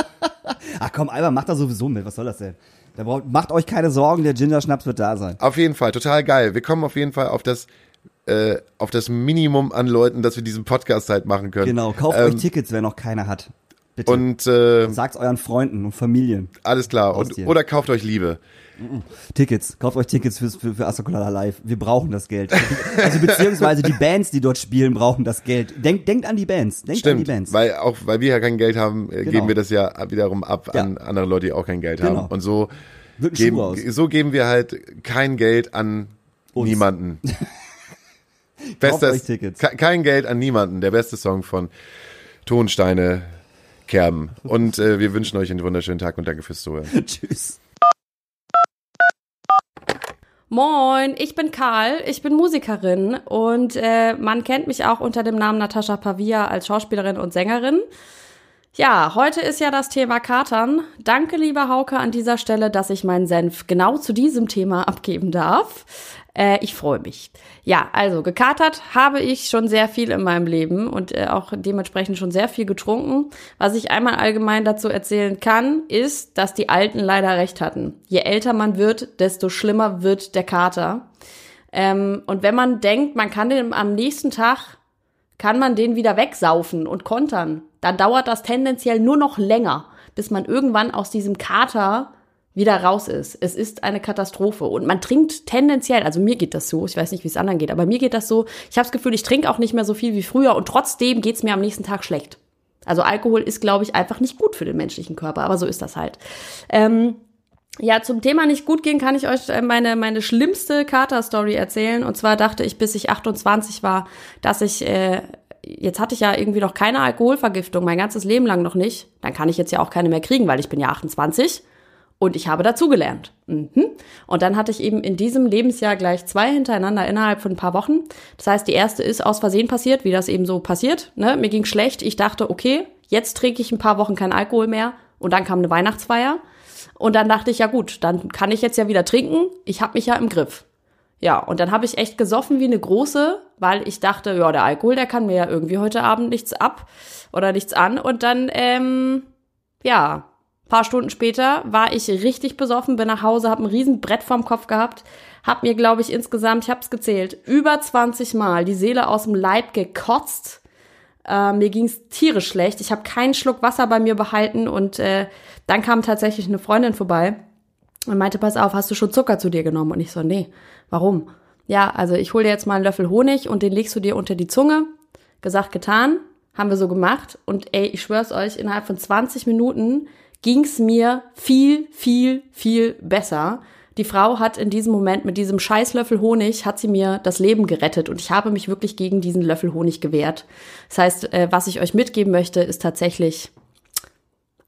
Ach komm, Alban macht da sowieso mit. Was soll das denn? Da braucht, macht euch keine Sorgen, der Ginger-Schnaps wird da sein. auf jeden Fall, total geil. Wir kommen auf jeden Fall auf das, äh, auf das Minimum an Leuten, dass wir diesen Podcast halt machen können. Genau, kauft Ähm, euch Tickets, wer noch keine hat. Bitte. Und äh, Sagt's euren Freunden und Familien. alles klar. Und, oder kauft euch Liebe. Tickets, kauft euch Tickets fürs, für, für Astacolada Live. Wir brauchen das Geld. Also beziehungsweise die Bands, die dort spielen, brauchen das Geld. Denkt, denkt an die Bands. Denkt an die Stimmt, Bands. weil auch weil wir ja kein Geld haben, äh, Genau. geben wir das ja wiederum ab Ja. an andere Leute, die auch kein Geld Genau. haben. Und so geben, so geben wir halt kein Geld an Uns. niemanden. Bestes, Tickets. ke- kein Geld an niemanden. Der beste Song von Tonsteine Kerben. Und äh, wir wünschen euch einen wunderschönen Tag und danke fürs Zuhören. Tschüss. Moin, ich bin Karl, ich bin Musikerin und äh, man kennt mich auch unter dem Namen Natascha Pavia als Schauspielerin und Sängerin. Ja, heute ist ja das Thema Katern. Danke, lieber Hauke, an dieser Stelle, dass ich meinen Senf genau zu diesem Thema abgeben darf. Äh, ich freue mich. Ja, also gekatert habe ich schon sehr viel in meinem Leben und äh, auch dementsprechend schon sehr viel getrunken. Was ich einmal allgemein dazu erzählen kann, ist, dass die Alten leider recht hatten. Je älter man wird, desto schlimmer wird der Kater. Ähm, und wenn man denkt, man kann den am nächsten Tag kann man den wieder wegsaufen und kontern, dann dauert das tendenziell nur noch länger, bis man irgendwann aus diesem Kater wieder raus ist. Es ist eine Katastrophe und man trinkt tendenziell, also mir geht das so, ich weiß nicht, wie es anderen geht, aber mir geht das so, ich habe das Gefühl, ich trinke auch nicht mehr so viel wie früher und trotzdem geht's mir am nächsten Tag schlecht. Also Alkohol ist, glaube ich, einfach nicht gut für den menschlichen Körper, aber so ist das halt. Ähm, ja, zum Thema nicht gut gehen kann ich euch äh, meine, meine schlimmste Kater-Story erzählen. Und zwar dachte ich, bis ich 28 war, dass ich, äh, jetzt hatte ich ja irgendwie noch keine Alkoholvergiftung, mein ganzes Leben lang noch nicht. Dann kann ich jetzt ja auch keine mehr kriegen, weil ich bin ja 28 und ich habe dazugelernt. Mhm. Und dann hatte ich eben in diesem Lebensjahr gleich zwei hintereinander innerhalb von ein paar Wochen. Das heißt, die erste ist aus Versehen passiert, wie das eben so passiert. Ne? Mir ging schlecht. Ich dachte, okay, jetzt trinke ich ein paar Wochen kein Alkohol mehr. Und dann kam eine Weihnachtsfeier. Und dann dachte ich, ja gut, dann kann ich jetzt ja wieder trinken. Ich habe mich ja im Griff. Ja, und dann habe ich echt gesoffen wie eine große, weil ich dachte, ja, der Alkohol, der kann mir ja irgendwie heute Abend nichts ab oder nichts an. Und dann, ähm, ja, paar Stunden später war ich richtig besoffen, bin nach Hause, habe ein riesen Brett vorm Kopf gehabt, hab mir, glaube ich, insgesamt, ich habe es gezählt, über 20 Mal die Seele aus dem Leib gekotzt. Äh, mir ging's tierisch schlecht. Ich habe keinen Schluck Wasser bei mir behalten und äh, dann kam tatsächlich eine Freundin vorbei und meinte, pass auf, hast du schon Zucker zu dir genommen? Und ich so, nee, warum? Ja, also ich hole dir jetzt mal einen Löffel Honig und den legst du dir unter die Zunge. Gesagt, getan. Haben wir so gemacht. Und ey, ich schwör's euch, innerhalb von 20 Minuten ging's mir viel, viel, viel besser. Die Frau hat in diesem Moment mit diesem Scheißlöffel Honig, hat sie mir das Leben gerettet und ich habe mich wirklich gegen diesen Löffel Honig gewehrt. Das heißt, äh, was ich euch mitgeben möchte, ist tatsächlich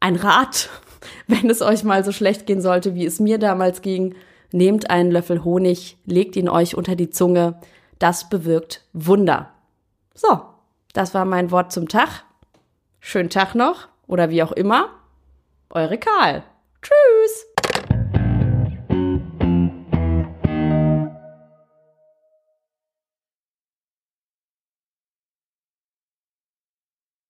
ein Rat, wenn es euch mal so schlecht gehen sollte, wie es mir damals ging. Nehmt einen Löffel Honig, legt ihn euch unter die Zunge. Das bewirkt Wunder. So, das war mein Wort zum Tag. Schönen Tag noch oder wie auch immer. Eure Karl. Tschüss.